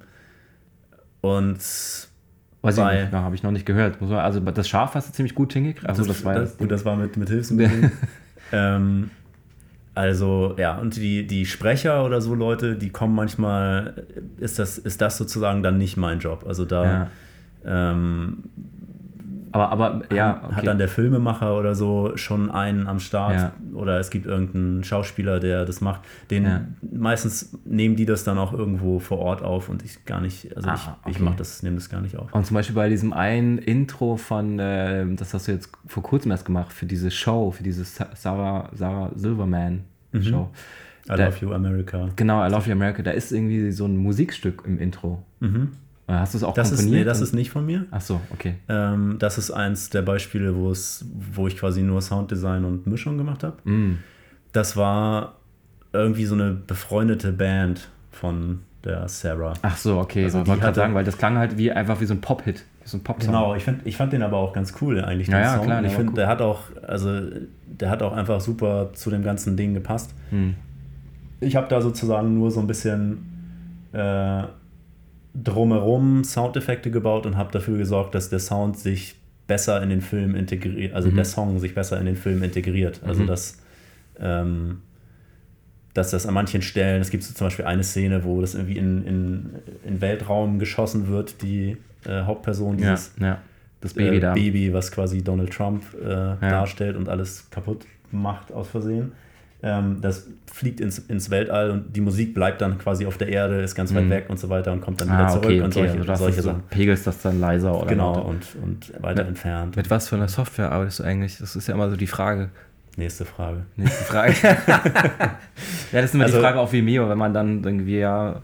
und Weiß ich Bei- nicht, habe ich noch nicht gehört. Also das Schaf hast du ziemlich gut hingekriegt. Also das, war ja das gut, das war mit, mit Hilfsmitteln. ähm, also, ja, und die, die Sprecher oder so Leute, die kommen manchmal, ist das, ist das sozusagen dann nicht mein Job. Also da Ja. ähm, Aber, aber ja, okay. hat dann der Filmemacher oder so schon einen am Start. Ja. Oder es gibt irgendeinen Schauspieler, der das macht. Den Ja. meistens nehmen die das dann auch irgendwo vor Ort auf und ich gar nicht, also Ah, ich, ich okay. mach das, nehme das gar nicht auf. Und zum Beispiel bei diesem einen Intro von, äh, das hast du jetzt vor kurzem erst gemacht, für diese Show, für diese Sa- Sarah, Sarah Silverman Show. Mhm. I Da- love you, America. Genau, I Love You America, da ist irgendwie so ein Musikstück im Intro. Oder Hast du es auch. Das ist, komponiert? nee, das ist nicht von mir. Ach so, okay. Ähm, das ist eins der Beispiele, wo es, wo ich quasi nur Sounddesign und Mischung gemacht habe. Mm. Das war irgendwie so eine befreundete Band von der Sarah. Ach so, okay. Also ich wollte gerade sagen, weil das klang halt wie einfach wie so ein Pop-Hit, so ein Pop-Song. Genau, ich, find, ich fand den aber auch ganz cool eigentlich, den Ja, ja, Song. klar, ich finde, cool. der hat auch, also der hat auch einfach super zu dem ganzen Ding gepasst. Hm. Ich habe da sozusagen nur so ein bisschen äh, drumherum Soundeffekte gebaut und habe dafür gesorgt, dass der Sound sich besser in den Film integriert, also Mhm. der Song sich besser in den Film integriert. Also Mhm. dass ähm, dass das an manchen Stellen, es gibt so zum Beispiel eine Szene, wo das irgendwie in, in, in Weltraum geschossen wird, die äh, Hauptperson, Ja, dieses ja. Das Baby äh. Baby, was quasi Donald Trump äh, darstellt und alles kaputt macht aus Versehen. Ähm, das fliegt ins, ins Weltall und die Musik bleibt dann quasi auf der Erde, ist ganz weit Mhm. weg und so weiter und kommt dann wieder Ah, zurück okay, und solche, also solche ist so, Sachen. pegelst das dann leiser oder Genau, lauter. und, und weiter Mit- entfernt. Mit was für einer Software arbeitest du eigentlich? Das ist ja immer so die Frage. Nächste Frage. Nächste Frage. ja, das ist immer Also- die Frage auf Vimeo, wenn man dann irgendwie ja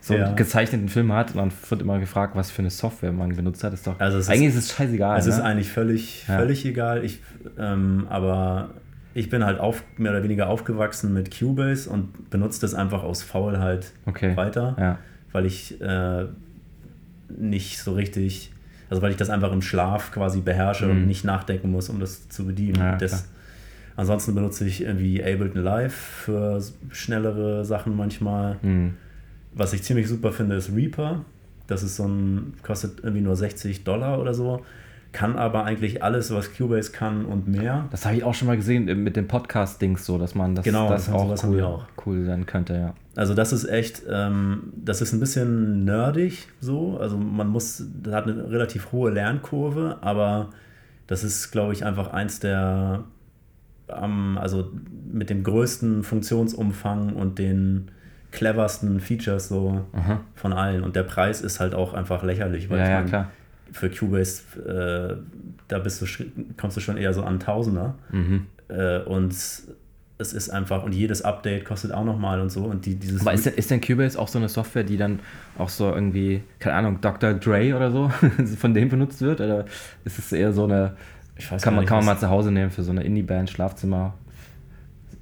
so Ja. einen gezeichneten Film hat und dann wird immer gefragt, was für eine Software man benutzt hat. Ist doch, Also es ist- eigentlich ist es scheißegal. Es ne? ist eigentlich völlig, Ja. völlig egal. Ich, ähm, aber ich bin halt auf, mehr oder weniger aufgewachsen mit Cubase und benutze das einfach aus Faulheit okay. weiter, Ja. weil ich äh, nicht so richtig, also weil ich das einfach im Schlaf quasi beherrsche Mhm. und nicht nachdenken muss, um das zu bedienen. Ja, das, ansonsten benutze ich irgendwie Ableton Live für schnellere Sachen manchmal. Hm. Was ich ziemlich super finde, ist Reaper. Das ist so ein, kostet irgendwie nur 60 Dollar oder so. Kann aber eigentlich alles, was Cubase kann und mehr. Das habe ich auch schon mal gesehen äh, mit dem Podcast-Dings so, dass man das, Genau, das das- auch cool, auch. cool sein könnte, ja. Also das ist echt, ähm, das ist ein bisschen nerdig so. Also man muss, das hat eine relativ hohe Lernkurve, aber das ist, glaube ich, einfach eins der, am also mit dem größten Funktionsumfang und den cleversten Features so Aha. von allen. Und der Preis ist halt auch einfach lächerlich, weil Ja, ich ja, mein, klar. Für Cubase, äh, da bist du, kommst du schon eher so an Tausender. Mhm. Äh, und es ist einfach, und jedes Update kostet auch nochmal und so. Und die, dieses Aber ist, denn- ist denn Cubase auch so eine Software, die dann auch so irgendwie, keine Ahnung, Dr. Dre oder so, von dem benutzt wird? Oder ist es eher so eine, ich weiß kann man, nicht, kann man mal zu Hause nehmen für so eine Indie-Band, Schlafzimmer,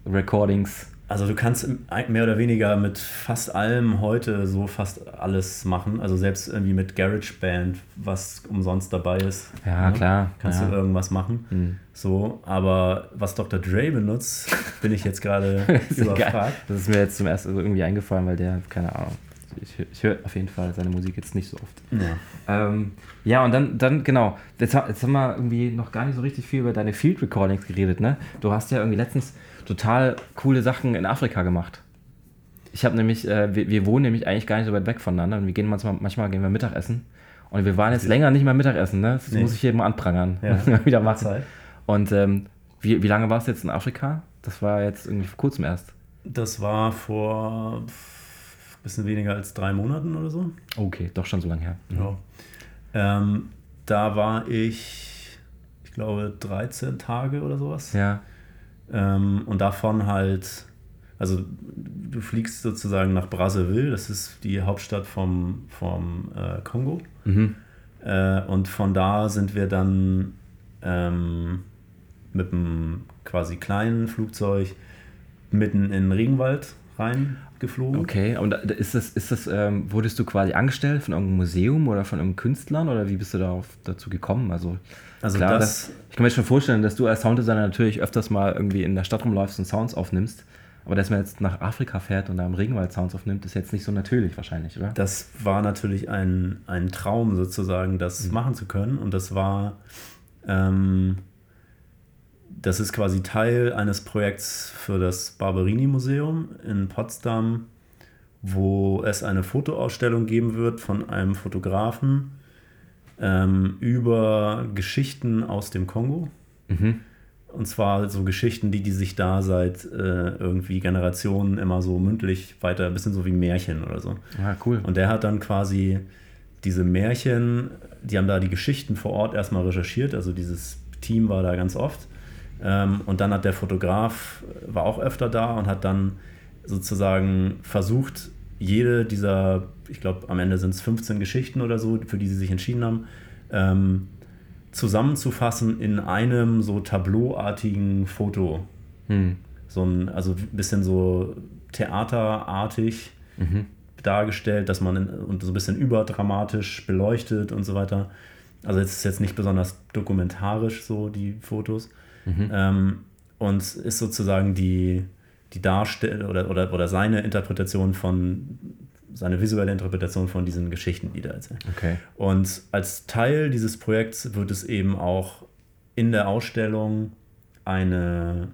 Recordings? Also du kannst mehr oder weniger mit fast allem heute so fast alles machen. Also selbst irgendwie mit GarageBand, was umsonst dabei ist. Ja, ne? klar. Kannst ja. du irgendwas machen. Hm. So, aber was Dr. Dre benutzt, bin ich jetzt gerade überfragt. das ist mir jetzt zum ersten so irgendwie eingefallen, weil der, keine Ahnung, ich, ich höre auf jeden Fall seine Musik jetzt nicht so oft. Ja. Ähm, ja, und dann, dann genau, jetzt, jetzt haben wir irgendwie noch gar nicht so richtig viel über deine Field Recordings geredet, ne? Du hast ja irgendwie letztens total coole Sachen in Afrika gemacht. Ich habe nämlich, äh, wir, wir wohnen nämlich eigentlich gar nicht so weit weg voneinander und wir gehen manchmal, manchmal gehen wir Mittagessen. Und wir waren jetzt länger nicht mehr Mittagessen, ne? Das Nee. muss ich hier mal anprangern. Ja. wieder machen. Zeit. Und ähm, wie, wie lange warst du jetzt in Afrika? Das war jetzt irgendwie vor kurzem erst. Das war vor pff, bisschen weniger als drei Monaten oder so. Okay, doch schon so lange her. Ja. Ähm, da war ich, ich glaube, 13 Tage oder sowas. Ja. Ähm, und davon halt, also du fliegst sozusagen nach Brazzaville, das ist die Hauptstadt vom, vom äh, Kongo. Mhm. Äh, und von da sind wir dann ähm, mit einem quasi kleinen Flugzeug mitten in den Regenwald reingeflogen. Okay, und ist das, ist das ähm, wurdest du quasi angestellt von irgendeinem Museum oder von irgendeinem Künstlern oder wie bist du darauf, dazu gekommen? Also, Also klar, das, das, ich kann mir schon vorstellen, dass du als Sounddesigner natürlich öfters mal irgendwie in der Stadt rumläufst und Sounds aufnimmst, aber dass man jetzt nach Afrika fährt und da im Regenwald Sounds aufnimmt, ist jetzt nicht so natürlich wahrscheinlich, oder? das war natürlich ein, ein Traum sozusagen, das Mhm. machen zu können. Und das war, ähm, das ist quasi Teil eines Projekts für das Barberini-Museum in Potsdam, wo es eine Fotoausstellung geben wird von einem Fotografen ähm, über Geschichten aus dem Kongo. Mhm. Und zwar so Geschichten, die die sich da seit äh, irgendwie Generationen immer so mündlich weiter, ein bisschen so wie Märchen oder so. Ja, cool. Und der hat dann quasi diese Märchen, die haben da die Geschichten vor Ort erstmal recherchiert, also dieses Team war da ganz oft. Ähm, und dann hat der Fotograf, war auch öfter da und hat dann sozusagen versucht, jede dieser, ich glaube, am Ende sind es 15 Geschichten oder so, für die sie sich entschieden haben, ähm, zusammenzufassen in einem so tableauartigen Foto. Hm. So ein, also ein bisschen so theaterartig Mhm. dargestellt, dass man in, und so ein bisschen überdramatisch beleuchtet und so weiter. Also es ist jetzt nicht besonders dokumentarisch so die Fotos. Mhm. Ähm, und ist sozusagen die, die Darstellung oder, oder, oder seine Interpretation von, seine visuelle Interpretation von diesen Geschichten, die da erzählen. Okay. Und als Teil dieses Projekts wird es eben auch in der Ausstellung eine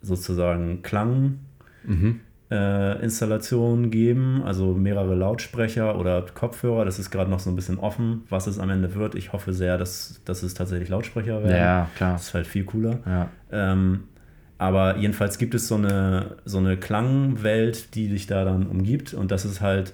sozusagen Klang, Mhm. äh, geben, also mehrere Lautsprecher oder Kopfhörer. Das ist gerade noch so ein bisschen offen, was es am Ende wird. Ich hoffe sehr, dass, dass es tatsächlich Lautsprecher werden. Ja, klar. Das ist halt viel cooler. Ja. Ähm, aber jedenfalls gibt es so eine, so eine Klangwelt, die dich da dann umgibt. Und das ist halt,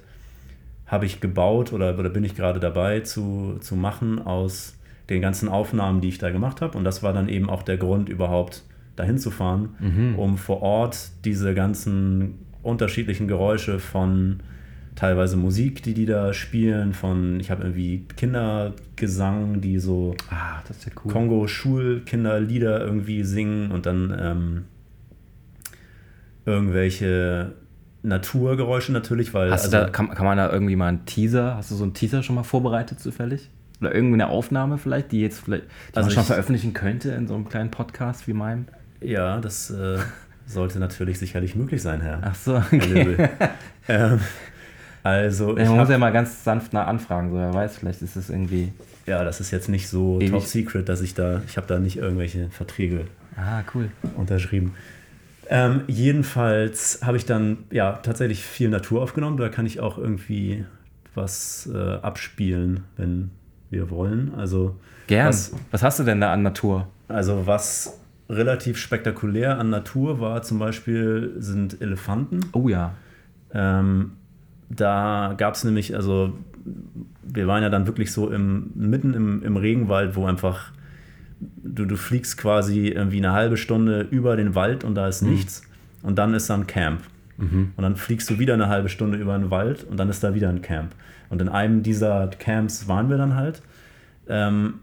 habe ich gebaut oder, oder bin ich gerade dabei zu, zu machen aus den ganzen Aufnahmen, die ich da gemacht habe. Und das war dann eben auch der Grund, überhaupt dahin zu fahren, Mhm. um vor Ort diese ganzen unterschiedlichen Geräusche von teilweise Musik, die die da spielen, von, ich habe irgendwie Kindergesang, die so Ah, das ist ja cool. Kongo-Schulkinderlieder irgendwie singen und dann ähm, irgendwelche Naturgeräusche natürlich, weil Hast also, du da, kann, kann man da irgendwie mal einen Teaser, hast du so einen Teaser schon mal vorbereitet zufällig? Oder irgendwie eine Aufnahme vielleicht, die jetzt vielleicht die Also man schon ich- veröffentlichen könnte in so einem kleinen Podcast wie meinem? ja, das äh, sollte natürlich sicherlich möglich sein, Herr. Ach so, okay. Ähm, also ich Ja, man muss ja mal ganz sanft nach anfragen, so wer weiß, vielleicht ist es irgendwie. ja, das ist jetzt nicht so Ewig. top secret, dass ich da, ich habe da nicht irgendwelche Verträge Ah, cool. unterschrieben. Ähm, jedenfalls habe ich dann ja tatsächlich viel Natur aufgenommen. Da kann ich auch irgendwie was äh, abspielen, wenn wir wollen. Also Gern. Was- Was, hast du denn da an Natur? Also was relativ spektakulär an Natur war zum Beispiel, sind Elefanten. Oh ja. Ähm, da gab es nämlich, also wir waren ja dann wirklich so im, mitten im, im Regenwald, wo einfach du, du fliegst quasi irgendwie eine halbe Stunde über den Wald und da ist nichts und dann ist da ein Camp. Und dann fliegst du wieder eine halbe Stunde über den Wald und dann ist da wieder ein Camp. Und in einem dieser Camps waren wir dann halt. Ähm,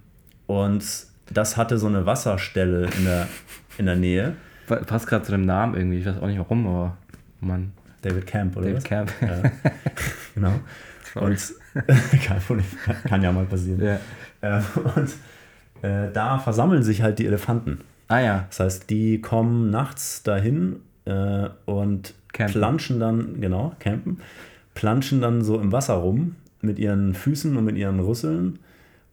und das hatte so eine Wasserstelle in der, in der Nähe. Pa- Passt gerade zu dem Namen irgendwie, ich weiß auch nicht warum, aber Mann, David Camp, oder David was? Camp. Ja, genau. Und kein Problem, kann, kann ja mal passieren. Ja. Äh, und äh, da versammeln sich halt die Elefanten. Ah ja. Das heißt, die kommen nachts dahin äh, und Campen. planschen dann, genau, campen, planschen dann so im Wasser rum mit ihren Füßen und mit ihren Rüsseln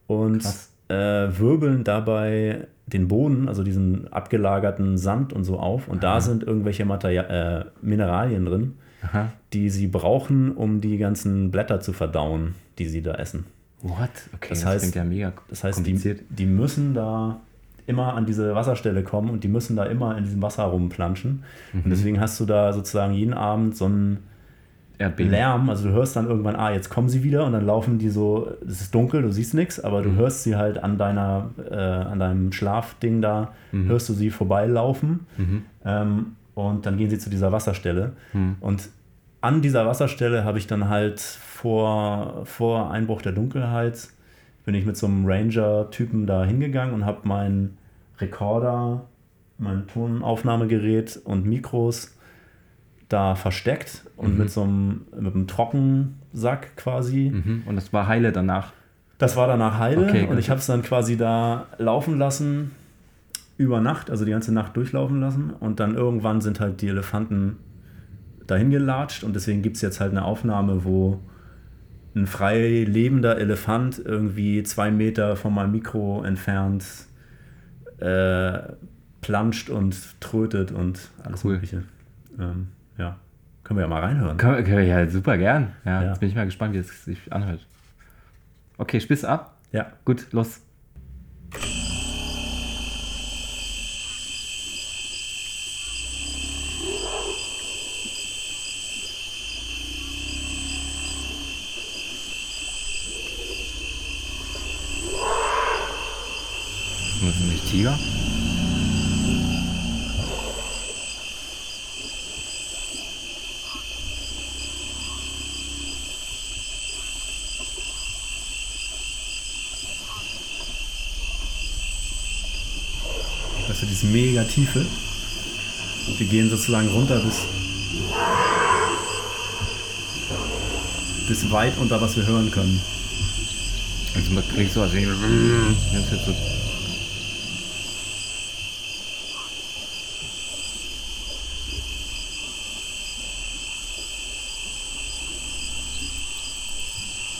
und äh, wirbeln dabei den Boden, also diesen abgelagerten Sand und so auf. Und da sind irgendwelche Materia äh, Mineralien drin, Aha. die sie brauchen, um die ganzen Blätter zu verdauen, die sie da essen. What? Okay, Das das, heißt- klingt ja mega Das heißt, die, kompliziert. die müssen da immer an diese Wasserstelle kommen und die müssen da immer in diesem Wasser rumplanschen. Mhm. Und deswegen hast du da sozusagen jeden Abend so einen Erdbeben. Lärm. Also du hörst dann irgendwann, ah, jetzt kommen sie wieder und dann laufen die so, es ist dunkel, du siehst nichts, aber du Mhm. hörst sie halt an deiner, äh, an deinem Schlafding da, Mhm. hörst du sie vorbeilaufen ähm, und dann gehen sie zu dieser Wasserstelle. Mhm. Und an dieser Wasserstelle habe ich dann halt vor, vor Einbruch der Dunkelheit bin ich mit so einem Ranger-Typen da hingegangen und habe meinen Rekorder, mein Tonaufnahmegerät und Mikros da versteckt und mit so einem, mit einem Trockensack quasi. Mhm. Und das war heile danach. Das war danach heile Okay, und ich habe es dann quasi da laufen lassen über Nacht, also die ganze Nacht durchlaufen lassen und dann irgendwann sind halt die Elefanten dahin gelatscht und deswegen gibt es jetzt halt eine Aufnahme, wo ein frei lebender Elefant irgendwie zwei Meter von meinem Mikro entfernt äh, planscht und trötet und alles Cool. Mögliche. Ähm, ja, können wir ja mal reinhören. Können wir- können Ja, super gern. Ja, Ja. Jetzt bin ich mal gespannt, wie es sich anhört. Okay, spielst ab? Ja. Gut, los. Das sind nicht Tiger? Weißt du, dieses mega Tiefe. Wir gehen sozusagen runter bis, bis weit unter was wir hören können. Jetzt kriegst du also jetzt jetzt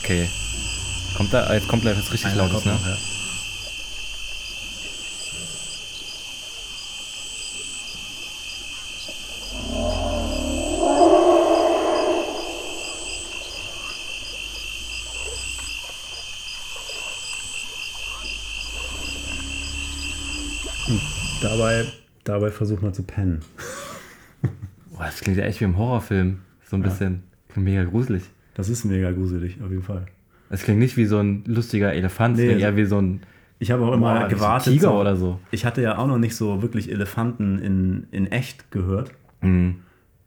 Okay. Kommt da, jetzt kommt gleich was richtig Einer Lautes, ne? Noch, ja. Hm. dabei, dabei versucht man zu pennen. Boah, das klingt ja echt wie im Horrorfilm. So ein ja. bisschen mega gruselig. Das ist mega gruselig, auf jeden Fall. Es klingt nicht wie so ein lustiger Elefant, es Nee, klingt eher wie so ein Ich habe auch immer Boah, so gewartet. Tiger so- oder so. Ich hatte ja auch noch nicht so wirklich Elefanten in, in echt gehört. Mhm.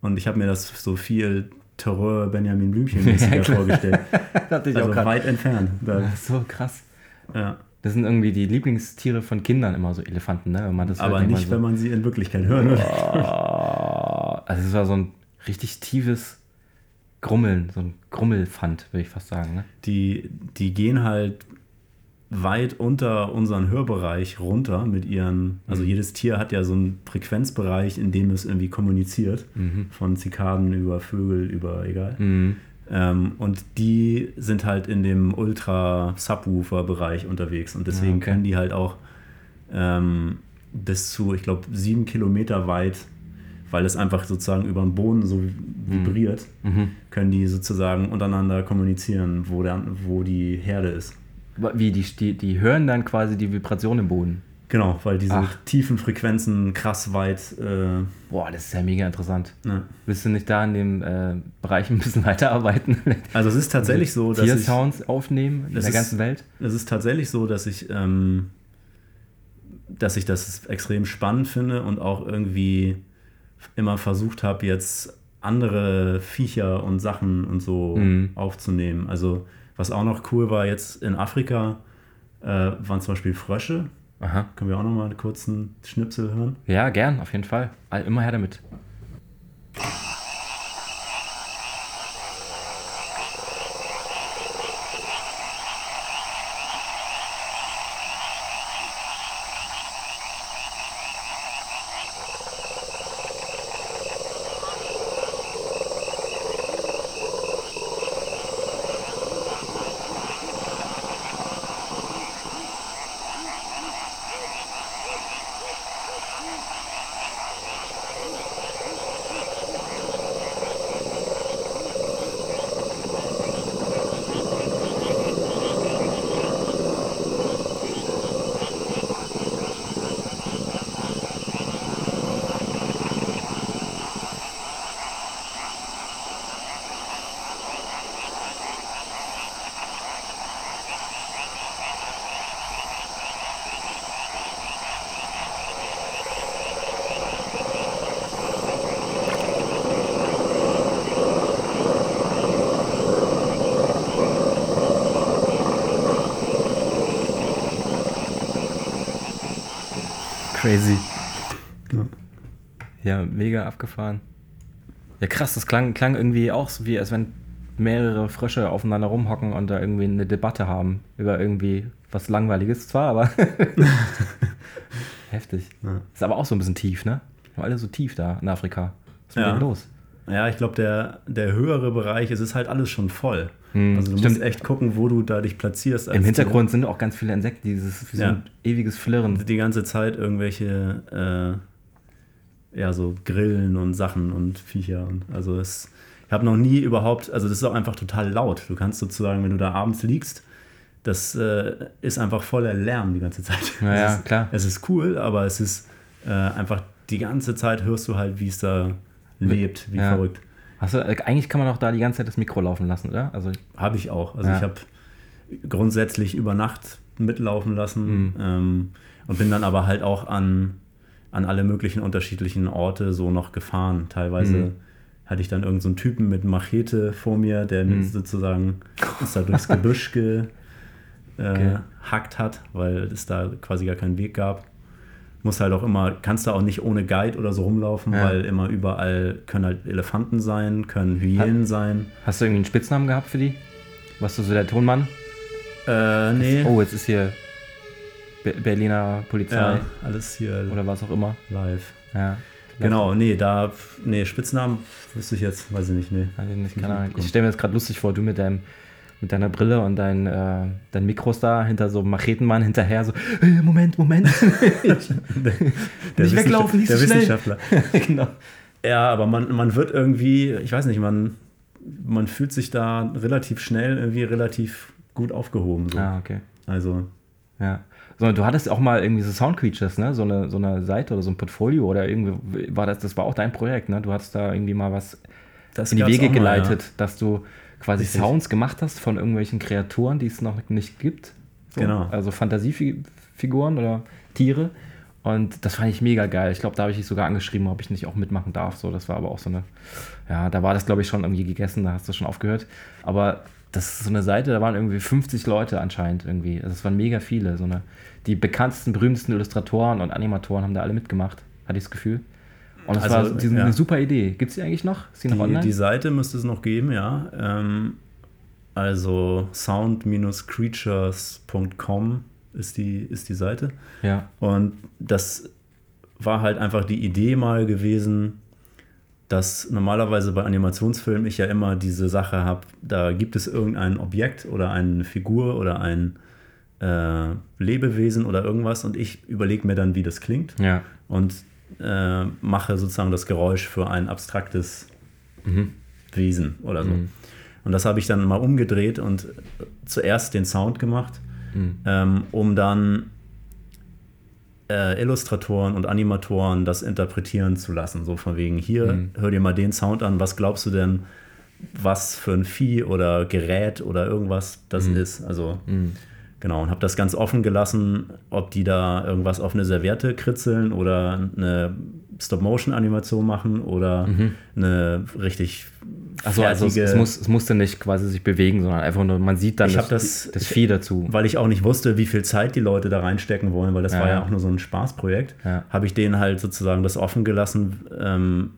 Und ich habe mir das so viel Terror Benjamin Blümchen-mäßiger Ja, vorgestellt. Hatte ich Also auch gerade. weit entfernt. So krass. ja. Das sind irgendwie die Lieblingstiere von Kindern immer so Elefanten, ne? Wenn man das hört, Aber nicht, man wenn man sie in Wirklichkeit so, oh, Also es war so ein richtig tiefes Grummeln, so ein Grummelfand, würde ich fast sagen, ne? Die, die gehen halt weit unter unseren Hörbereich runter mit ihren, also Mhm. jedes Tier hat ja so einen Frequenzbereich, in dem es irgendwie kommuniziert. Von Zikaden über Vögel, über egal. Mhm. Ähm, und die sind halt in dem Ultra-Subwoofer-Bereich unterwegs und deswegen Ah, okay. können die halt auch ähm, bis zu, ich glaube, sieben Kilometer weit, weil es einfach sozusagen über den Boden so vibriert, Mhm. können die sozusagen untereinander kommunizieren, wo, der, wo die Herde ist. Wie, die, die, die hören dann quasi die Vibration im Boden. Genau, weil diese Ach. tiefen Frequenzen krass weit. Äh, Boah, das ist ja mega interessant. ne. Willst du nicht da in dem äh, Bereich ein bisschen weiterarbeiten? Also es ist tatsächlich so, dass ich, Tiersounds aufnehmen in der ist- ganzen Welt? Es ist tatsächlich so, dass ich, ähm, dass ich das extrem spannend finde und auch irgendwie immer versucht habe, jetzt andere Viecher und Sachen und so Mhm. aufzunehmen. Also was auch noch cool war jetzt in Afrika, äh, waren zum Beispiel Frösche. Aha. Können wir auch noch mal einen kurzen Schnipsel hören? Ja, gern, auf jeden Fall. All- Immer her damit. Crazy. Ja. Ja, mega abgefahren. Ja, krass, das klang, klang irgendwie auch so wie, als wenn mehrere Frösche aufeinander rumhocken und da irgendwie eine Debatte haben über irgendwie was Langweiliges zwar, aber heftig. Ja. Ist aber auch so ein bisschen tief, ne? Haben alle so tief da in Afrika. Was ist Ja. denen los? Ja, ich glaube, der, der höhere Bereich, es ist halt alles schon voll. Hm, also du stimmt. musst echt gucken, wo du da dich platzierst. Im Hintergrund sind auch ganz viele Insekten, dieses wie so Ja. ein ewiges Flirren. Die ganze Zeit irgendwelche, äh, ja, so Grillen und Sachen und Viecher. Und, also es, ich habe noch nie überhaupt, also das ist auch einfach total laut. Du kannst sozusagen, wenn du da abends liegst, das äh, ist einfach voller Lärm die ganze Zeit. Ja, es ja, ist, klar. Es ist cool, aber es ist äh, einfach die ganze Zeit hörst du halt, wie es da lebt, wie Ja. verrückt. Du, äh, eigentlich kann man auch da die ganze Zeit das Mikro laufen lassen, oder? Also, Habe ich auch. Also Ja. ich habe grundsätzlich über Nacht mitlaufen lassen Mhm. ähm, und bin dann aber halt auch an, an alle möglichen unterschiedlichen Orte so noch gefahren. Teilweise Mhm. hatte ich dann irgendeinen so einen Typen mit Machete vor mir, der Mhm. sozusagen uns da durchs Gebüsch gehackt äh, Okay. hat, weil es da quasi gar keinen Weg gab. Muss halt auch immer, kannst da auch nicht ohne Guide oder so rumlaufen, Ja. weil immer überall können halt Elefanten sein, können Hyänen sein. hast du irgendwie einen Spitznamen gehabt für die? Warst du so der Tonmann? Äh, nee. Oh, jetzt ist hier Be Berliner Polizei Ja, alles hier oder was auch immer. live. Ja. Genau, nee, da, nee, Spitznamen wüsste ich jetzt, weiß ich nicht, nee. Ich nicht, keine Ahnung. Ich stelle mir das gerade lustig vor, du mit deinem mit deiner Brille und dein, äh, dein Mikros da hinter so einem Machetenmann hinterher so, äh, Moment, Moment. Nicht weglaufen, nicht der so schnell. Wissenschaftler. genau. Ja, aber man, man wird irgendwie, ich weiß nicht, man, man fühlt sich da relativ schnell irgendwie relativ gut aufgehoben. So. Ah, okay. Also, Ja. So, du hattest auch mal irgendwie so Sound Creatures, ne? So eine, so eine Seite oder so ein Portfolio oder irgendwie war das, das war auch dein Projekt, ne? Du hattest da irgendwie mal was Das in die Wege mal, geleitet, dass du quasi Richtig. Sounds gemacht hast von irgendwelchen Kreaturen, die es noch nicht gibt. So, Genau. Also Fantasiefiguren oder Tiere. Und das fand ich mega geil. Ich glaube, da habe ich dich sogar angeschrieben, ob ich nicht auch mitmachen darf. So, das war aber auch so eine, ja, da war das, glaube ich, schon irgendwie gegessen, da hast du schon aufgehört. Aber das ist so eine Seite, da waren irgendwie 50 Leute anscheinend irgendwie. Also es waren mega viele. So eine, die bekanntesten, berühmtesten Illustratoren und Animatoren haben da alle mitgemacht, hatte ich das Gefühl. Und das Also, war die, ja. eine super Idee. Gibt es die eigentlich noch? Ist die noch Die, online? die Seite müsste es noch geben, ja. Ähm, also sound-creatures.com ist die, ist die Seite. ja. Und das war halt einfach die Idee mal gewesen, dass normalerweise bei Animationsfilmen ich ja immer diese Sache habe, da gibt es irgendein Objekt oder eine Figur oder ein äh, Lebewesen oder irgendwas und ich überlege mir dann, wie das klingt Ja. und äh, mache sozusagen das Geräusch für ein abstraktes Mhm. Wesen oder so. Mhm. Und das habe ich dann mal umgedreht und zuerst den Sound gemacht, Mhm. ähm, um dann äh, Illustratoren und Animatoren das interpretieren zu lassen. So von wegen, hier, Mhm. hör dir mal den Sound an, was glaubst du denn, was für ein Vieh oder Gerät oder irgendwas das ist? Also, Mhm. Genau, und habe das ganz offen gelassen, ob die da irgendwas auf eine Serviette kritzeln oder eine Stop-Motion-Animation machen oder eine richtig Achso, also es, fertige- es, muss, es musste nicht quasi sich bewegen, sondern einfach nur, man sieht dann Ich das, das- das Vieh dazu. weil ich auch nicht wusste, wie viel Zeit die Leute da reinstecken wollen, weil das Ja, war ja ja. auch nur so ein Spaßprojekt, Ja. habe ich denen halt sozusagen das offen gelassen, ähm,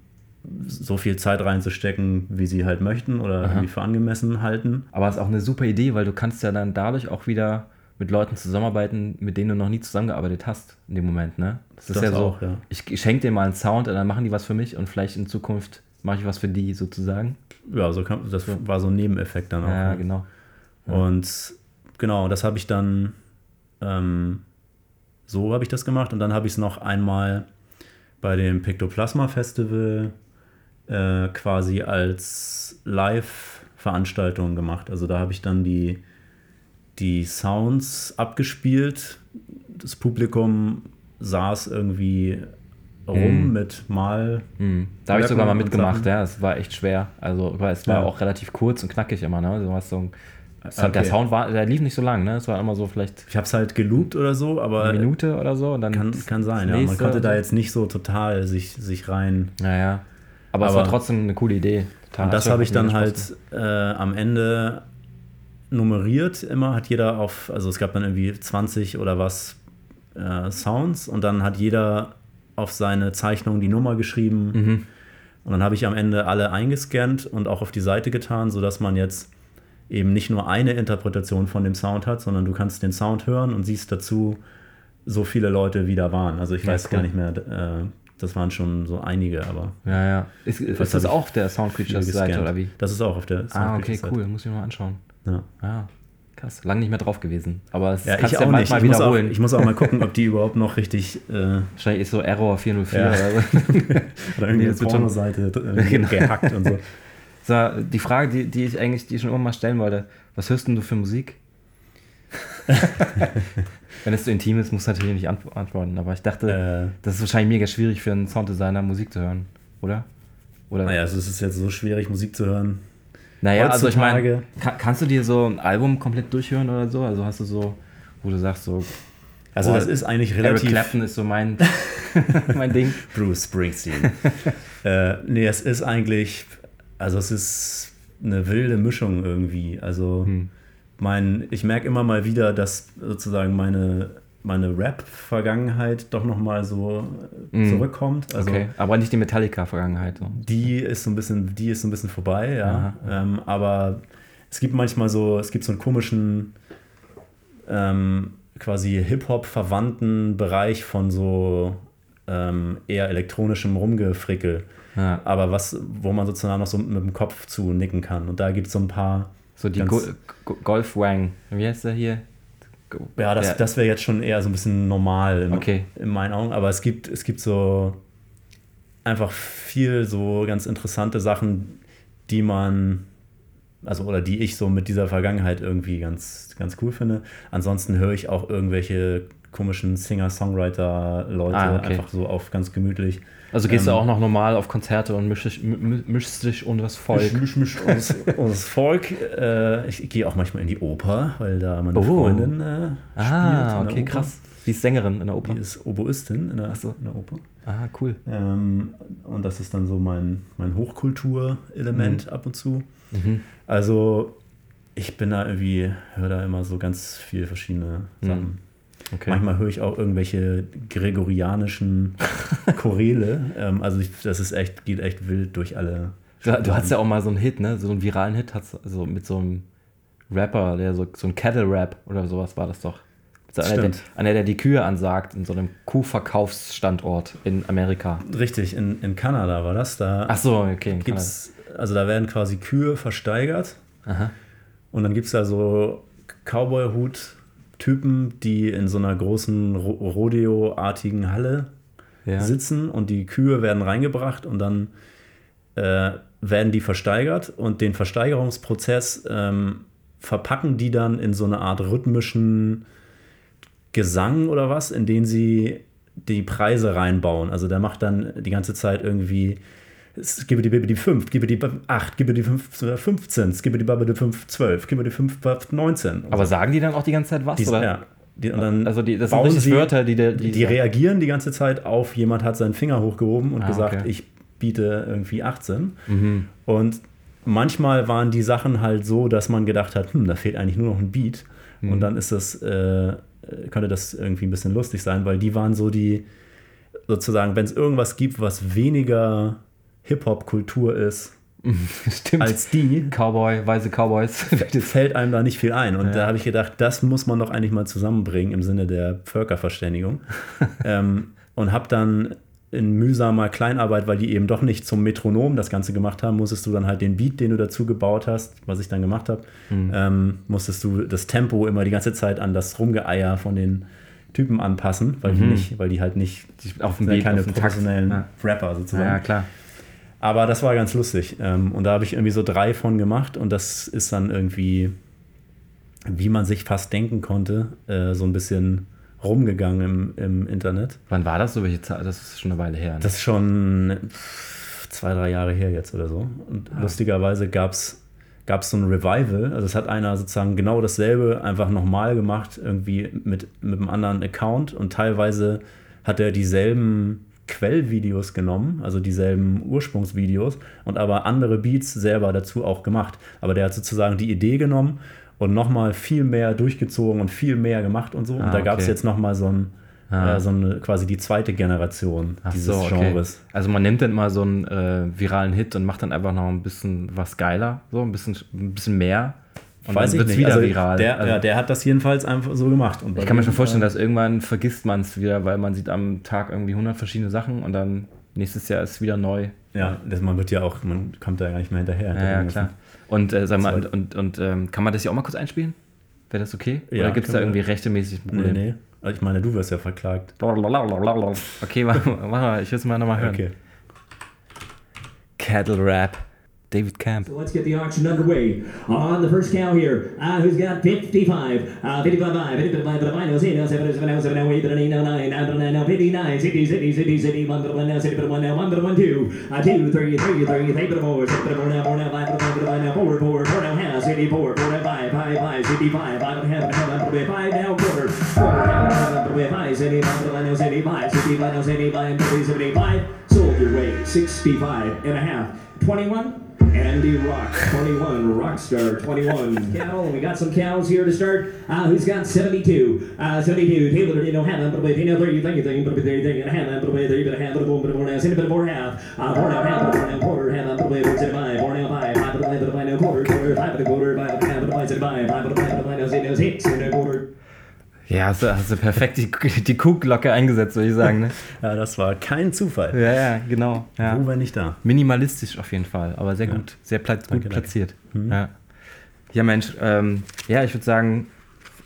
so viel Zeit reinzustecken, wie sie halt möchten oder Aha. irgendwie für angemessen halten. Aber es ist auch eine super Idee, weil du kannst ja dann dadurch auch wieder mit Leuten zusammenarbeiten, mit denen du noch nie zusammengearbeitet hast in dem Moment, ne? Das ist Das ja so, auch, ja. ich schenke dir mal einen Sound und dann machen die was für mich und vielleicht in Zukunft mache ich was für die sozusagen. Ja, so kann, das war so ein Nebeneffekt dann auch. Ja, ne? genau. Und genau, das habe ich dann, ähm, so habe ich das gemacht und dann habe ich es noch einmal bei dem Pictoplasma Festival äh, quasi als Live-Veranstaltung gemacht. Also da habe ich dann die, die Sounds abgespielt. Das Publikum saß irgendwie rum Mhm. mit Mal. Mhm. Da habe ich sogar mal mitgemacht, ja. Es war echt schwer. Also, weil es war Ja. auch relativ kurz und knackig immer, ne? Du hast so ein, es hat- Der Okay. Sound war, der lief nicht so lang, ne? Es war immer so vielleicht Ich habe es halt geloopt oder so, aber eine Minute oder so und dann kann, kann sein. Ja. Man konnte da jetzt nicht so total sich, sich rein Naja. Aber, es Aber- war trotzdem eine coole Idee. Total. Und das habe ich dann halt äh, am Ende nummeriert. Immer hat jeder auf, also es gab dann irgendwie 20 oder was äh, Sounds und dann hat jeder auf seine Zeichnung die Nummer geschrieben. Mhm. Und dann habe ich am Ende alle eingescannt und auch auf die Seite getan, sodass man jetzt eben nicht nur eine Interpretation von dem Sound hat, sondern du kannst den Sound hören und siehst dazu, so viele Leute wie da waren. Also ich Ja, weiß cool. gar nicht mehr, äh, das waren schon so einige, aber Ja, ja. Ist, ist das ich auch auf der Sound Creatures Seite oder wie? Das ist auch auf der Ah, okay, cool. Muss ich mir mal anschauen. Ja. Ja, krass. Lang nicht mehr drauf gewesen. Aber das Ja, kannst ich ja auch nicht. manchmal Ich muss auch, wiederholen. ich muss auch mal gucken, ob die überhaupt noch richtig äh, Wahrscheinlich ist so Error 404 Ja. oder so. oder Nee, irgendwie schon- Pornoseite äh, Genau. gehackt und so. so. Die Frage, die, die ich eigentlich die schon immer mal stellen wollte, was hörst denn du für Musik? Wenn es so intim ist, musst du natürlich nicht ant- antworten. Aber ich dachte, Äh, das ist wahrscheinlich mega schwierig für einen Sounddesigner, Musik zu hören, oder? Oder? naja, also es ist jetzt so schwierig, Musik zu hören. Naja, also ich meine, Heutzutage- kann, kannst du dir so ein Album komplett durchhören oder so? Also hast du so, wo du sagst so, Also Boah, das ist eigentlich Eric relativ Clapton ist so mein, mein Ding. Bruce Springsteen. äh, nee, es ist eigentlich, also es ist eine wilde Mischung irgendwie. Also Hm. Mein, ich merke immer mal wieder, dass sozusagen meine, meine Rap-Vergangenheit doch noch mal so äh, Mhm. zurückkommt. Also okay, aber nicht die Metallica-Vergangenheit. So. die ist so ein bisschen, die ist so ein bisschen vorbei, ja. Ähm, aber es gibt manchmal so, es gibt so einen komischen ähm, quasi Hip-Hop-verwandten Bereich von so ähm, eher elektronischem Rumgefrickel. Ja, Aber was, wo man sozusagen noch so mit dem Kopf zu nicken kann. Und da gibt es so ein paar. So die Go Go Golf-Wang. Wie heißt der hier? Go Ja, das, das wäre jetzt schon eher so ein bisschen normal in, Okay. in meinen Augen. Aber es gibt, es gibt so einfach viel so ganz interessante Sachen, die man also oder die ich so mit dieser Vergangenheit irgendwie ganz, ganz cool finde. Ansonsten höre ich auch irgendwelche komischen Singer-Songwriter-Leute Ah, okay. einfach so auf ganz gemütlich. Also gehst du Ähm, auch noch normal auf Konzerte und mischst mischst dich unter das Volk. Ich misch mich uns, uns Volk. Äh, ich gehe auch manchmal in die Oper, weil da meine Oh. Freundin äh, ah, okay, Oper. krass. Die ist Sängerin in der Oper. Die ist Oboistin in der, so. in der Oper. Ah, cool. Ähm, und das ist dann so mein, mein Hochkulturelement ab und zu. Mhm. Also ich bin da irgendwie, höre da immer so ganz viele verschiedene Sachen. Okay. Manchmal höre ich auch irgendwelche gregorianischen Choräle. ähm, also ich, das ist echt, geht echt wild durch alle. Du, du hast ja auch mal so einen Hit, ne? So einen viralen Hit, hast, also mit so einem Rapper, der so, so ein Cattle-Rap oder sowas war das doch. So einer, der, einer, der die Kühe ansagt in so einem Kuhverkaufsstandort in Amerika. Richtig, in, in Kanada war das. Da Ach so, okay. in gibt's, also da werden quasi Kühe versteigert. Aha. Und dann gibt es da so Cowboy-Hut-Typen, die in so einer großen Ro Rodeo-artigen Halle Ja. sitzen und die Kühe werden reingebracht und dann äh, werden die versteigert und den Versteigerungsprozess ähm, verpacken die dann in so eine Art rhythmischen Gesang oder was, in den sie die Preise reinbauen. Also der macht dann die ganze Zeit irgendwie gebe die Baby die 5, gebe die 8, gebe die 5, 15, gebe die Baby die 5, 12, gebe die 5, 19. Und Aber sagen die dann auch die ganze Zeit was? die, oder? ja, die, und dann Also die, das sind bauen sie- Wörter, die der. die, die reagieren die ganze Zeit auf, jemand hat seinen Finger hochgehoben und Ah, gesagt, okay. ich biete irgendwie 18. Mhm. Und manchmal waren die Sachen halt so, dass man gedacht hat, hm, da fehlt eigentlich nur noch ein Beat. Mhm. Und dann ist das, äh, könnte das irgendwie ein bisschen lustig sein, weil die waren so die, sozusagen, wenn es irgendwas gibt, was weniger Hip-Hop-Kultur ist Stimmt. als die, Cowboy, weiße Cowboys. fällt einem da nicht viel ein. Und Ja. da habe ich gedacht, das muss man doch eigentlich mal zusammenbringen im Sinne der Völkerverständigung. ähm, und habe dann in mühsamer Kleinarbeit, weil die eben doch nicht zum Metronom das Ganze gemacht haben, musstest du dann halt den Beat, den du dazu gebaut hast, was ich dann gemacht habe, Mhm. ähm, musstest du das Tempo immer die ganze Zeit an das Rumgeeier von den Typen anpassen, weil die Mhm. nicht, weil die halt nicht auf dem Beat, keine auf professionellen Ja. Rapper sozusagen. ja, klar. Aber das war ganz lustig. Ähm, und da habe ich irgendwie so drei von gemacht und das ist dann irgendwie, wie man sich fast denken konnte, äh, so ein bisschen rumgegangen im, im Internet. Wann war das so? Welche Zeit? Das ist schon eine Weile her. ne? Das ist schon zwei, drei Jahre her jetzt oder so. Und lustigerweise gab es so ein Revival. Also es hat einer sozusagen genau dasselbe einfach nochmal gemacht, irgendwie mit, mit einem anderen Account und teilweise hat er dieselben Quellvideos genommen, also dieselben Ursprungsvideos und aber andere Beats selber dazu auch gemacht. Aber der hat sozusagen die Idee genommen und nochmal viel mehr durchgezogen und viel mehr gemacht und so. Und Ah, da gab es jetzt nochmal so ein Ah. äh, so eine quasi die zweite Generation Ach dieses so, okay. Genres. Also man nimmt dann mal so einen äh, viralen Hit und macht dann einfach noch ein bisschen was geiler, so ein bisschen, ein bisschen mehr. Und Weiß dann wird's nicht. wieder also viral. Der, also, ja, der hat das jedenfalls einfach so gemacht. Ich kann mir schon vorstellen, dass irgendwann vergisst man es wieder, weil man sieht am Tag irgendwie 100 verschiedene Sachen und dann nächstes Jahr ist wieder neu. Ja, das, man wird ja auch, man kommt da ja gar nicht mehr hinterher. Ja, ja klar. Und äh, sag mal, und, und, und ähm, kann man das hier auch mal kurz einspielen? Wäre das okay? Ja, Oder gibt es da irgendwie rechtemäßig ein Nee, nee. Also ich meine, du wirst ja verklagt. Okay, mach, mach mal, ich will es mal nochmal hören. Okay. Cattle Rap. David Camp. So let's get the auction underway. On the first cow here, uh, who's got 55, uh, 55, 55, 55, 7, 7, 7, 7, 8, 9, 9, 9, 9, 59, 60, 60, 60, 60, 1, 1, 1, 60, 1, 1, 1, 2, uh, 2, 3, 3, 3, 3, 4, 6, 4, now, 4, now, 5, 5, 5, now, 4, 4, 4, now, half, 64, 4, now, 5, 5, 5, 65, 5 and a half, and a half, 5 now, quarter, quarter, now, 5, 75, now, 75, 75, 75, sold your way, 65 and a half, 21, Andy Rock, 21, Rockstar, 21. Cattle, and we got some cows here to start. Uh, who's got 72? Uh, 72, Taylor, you know, have them, but you know, there you think you think, but there you think, and have them, but there you better have it, boom, but more now, send a bit more half. Uh, born out, half, born out, quarter, half, but away, what's it by? Born out, five, five, but away, but away, no quarter, quarter, five, but a quarter, five, but a half, but away, it's a by, five, but away, but away, no, see, no, see, no, Ja, hast du, hast du perfekt die, die Kuhglocke eingesetzt, würde ich sagen. Ne? Ja, das war kein Zufall. Ja, ja, genau. Ja. Wo, wenn nicht da? Minimalistisch auf jeden Fall, aber sehr gut, sehr pla gut danke. platziert. Ja. ja, Mensch, ähm, ja, ich würde sagen,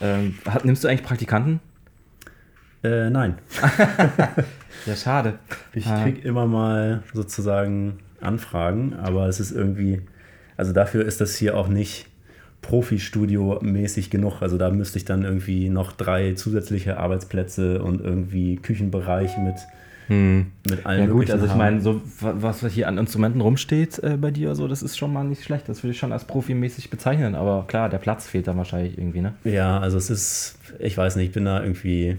ähm, hat, nimmst du eigentlich Praktikanten? Äh, nein. Ja, schade. Ich Ah. krieg immer mal sozusagen Anfragen, aber es ist irgendwie. Also dafür ist das hier auch nicht Profi-Studio-mäßig genug. Also da müsste ich dann irgendwie noch drei zusätzliche Arbeitsplätze und irgendwie Küchenbereich mit, mit allen Ja gut, also ich meine, so wa- was hier an Instrumenten rumsteht äh, bei dir, so, das ist schon mal nicht schlecht. Das würde ich schon als profimäßig bezeichnen. Aber klar, der Platz fehlt dann wahrscheinlich irgendwie, ne? Ja, also es ist, ich weiß nicht, ich bin da irgendwie,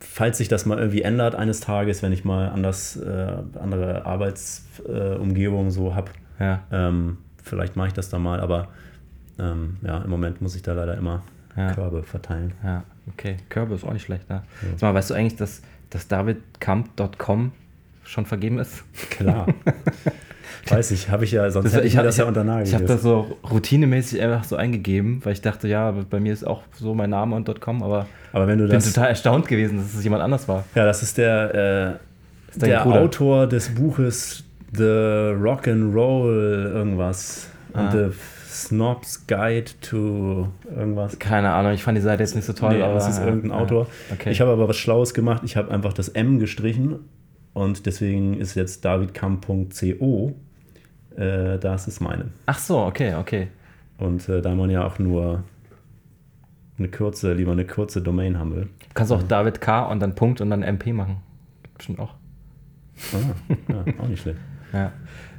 falls sich das mal irgendwie ändert eines Tages, wenn ich mal anders, äh, andere Arbeitsumgebung äh, so habe, Ja. ähm, vielleicht mache ich das da mal, aber ähm, ja, im Moment muss ich da leider immer Ja. Körbe verteilen. Ja, okay. Körbe ist auch nicht schlecht, ne? Sag mal, weißt du eigentlich, dass, dass davidkamp.com schon vergeben ist? Klar. Weiß ich, habe ich ja, sonst Das, hätte ich, hab- das ja unter Nagel Ich habe das so routinemäßig einfach so eingegeben, weil ich dachte, ja, bei mir ist auch so mein Name und .com, aber Aber wenn du ich bin das, total erstaunt gewesen, dass es jemand anders war. ja, das ist der, äh, dein der Bruder. Autor des Buches The Rock and Roll irgendwas Ah. und The Snob's Guide to irgendwas. Keine Ahnung, ich fand die Seite jetzt nicht so toll, nee, aber das ist ja, irgendein ja. Autor. Okay. Ich habe aber was Schlaues gemacht. Ich habe einfach das M gestrichen und deswegen ist jetzt davidkamp.co. Äh, das ist meine. Ach so, okay, okay. Und äh, da man ja auch nur eine kurze, lieber eine kurze Domain haben will. Du kannst auch David K. und dann Punkt und dann MP machen. Bestimmt auch. Ah, ja, auch nicht schlecht. Ja.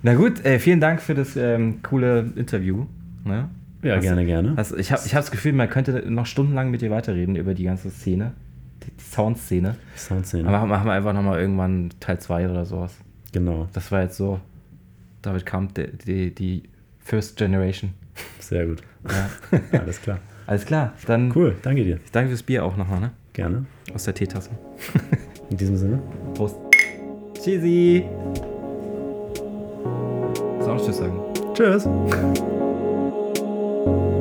Na gut, äh, vielen Dank für das ähm, coole Interview. Ne? Ja, Hast- gerne, gerne. Also ich habe ich hab das Gefühl, man könnte noch stundenlang mit dir weiterreden über die ganze Szene, die, die Soundszene. Soundszene. Aber machen wir einfach nochmal irgendwann Teil 2 oder sowas. Genau, Das war jetzt so, David Kamp, die, die, die First Generation. sehr gut. Ja. Alles klar. Alles klar, dann Cool, danke dir. ich danke fürs Bier auch nochmal, ne? Gerne. Aus der Teetasse. In diesem Sinne. Prost. Tschüssi. Soll ich Tschüss sagen? Tschüss. you.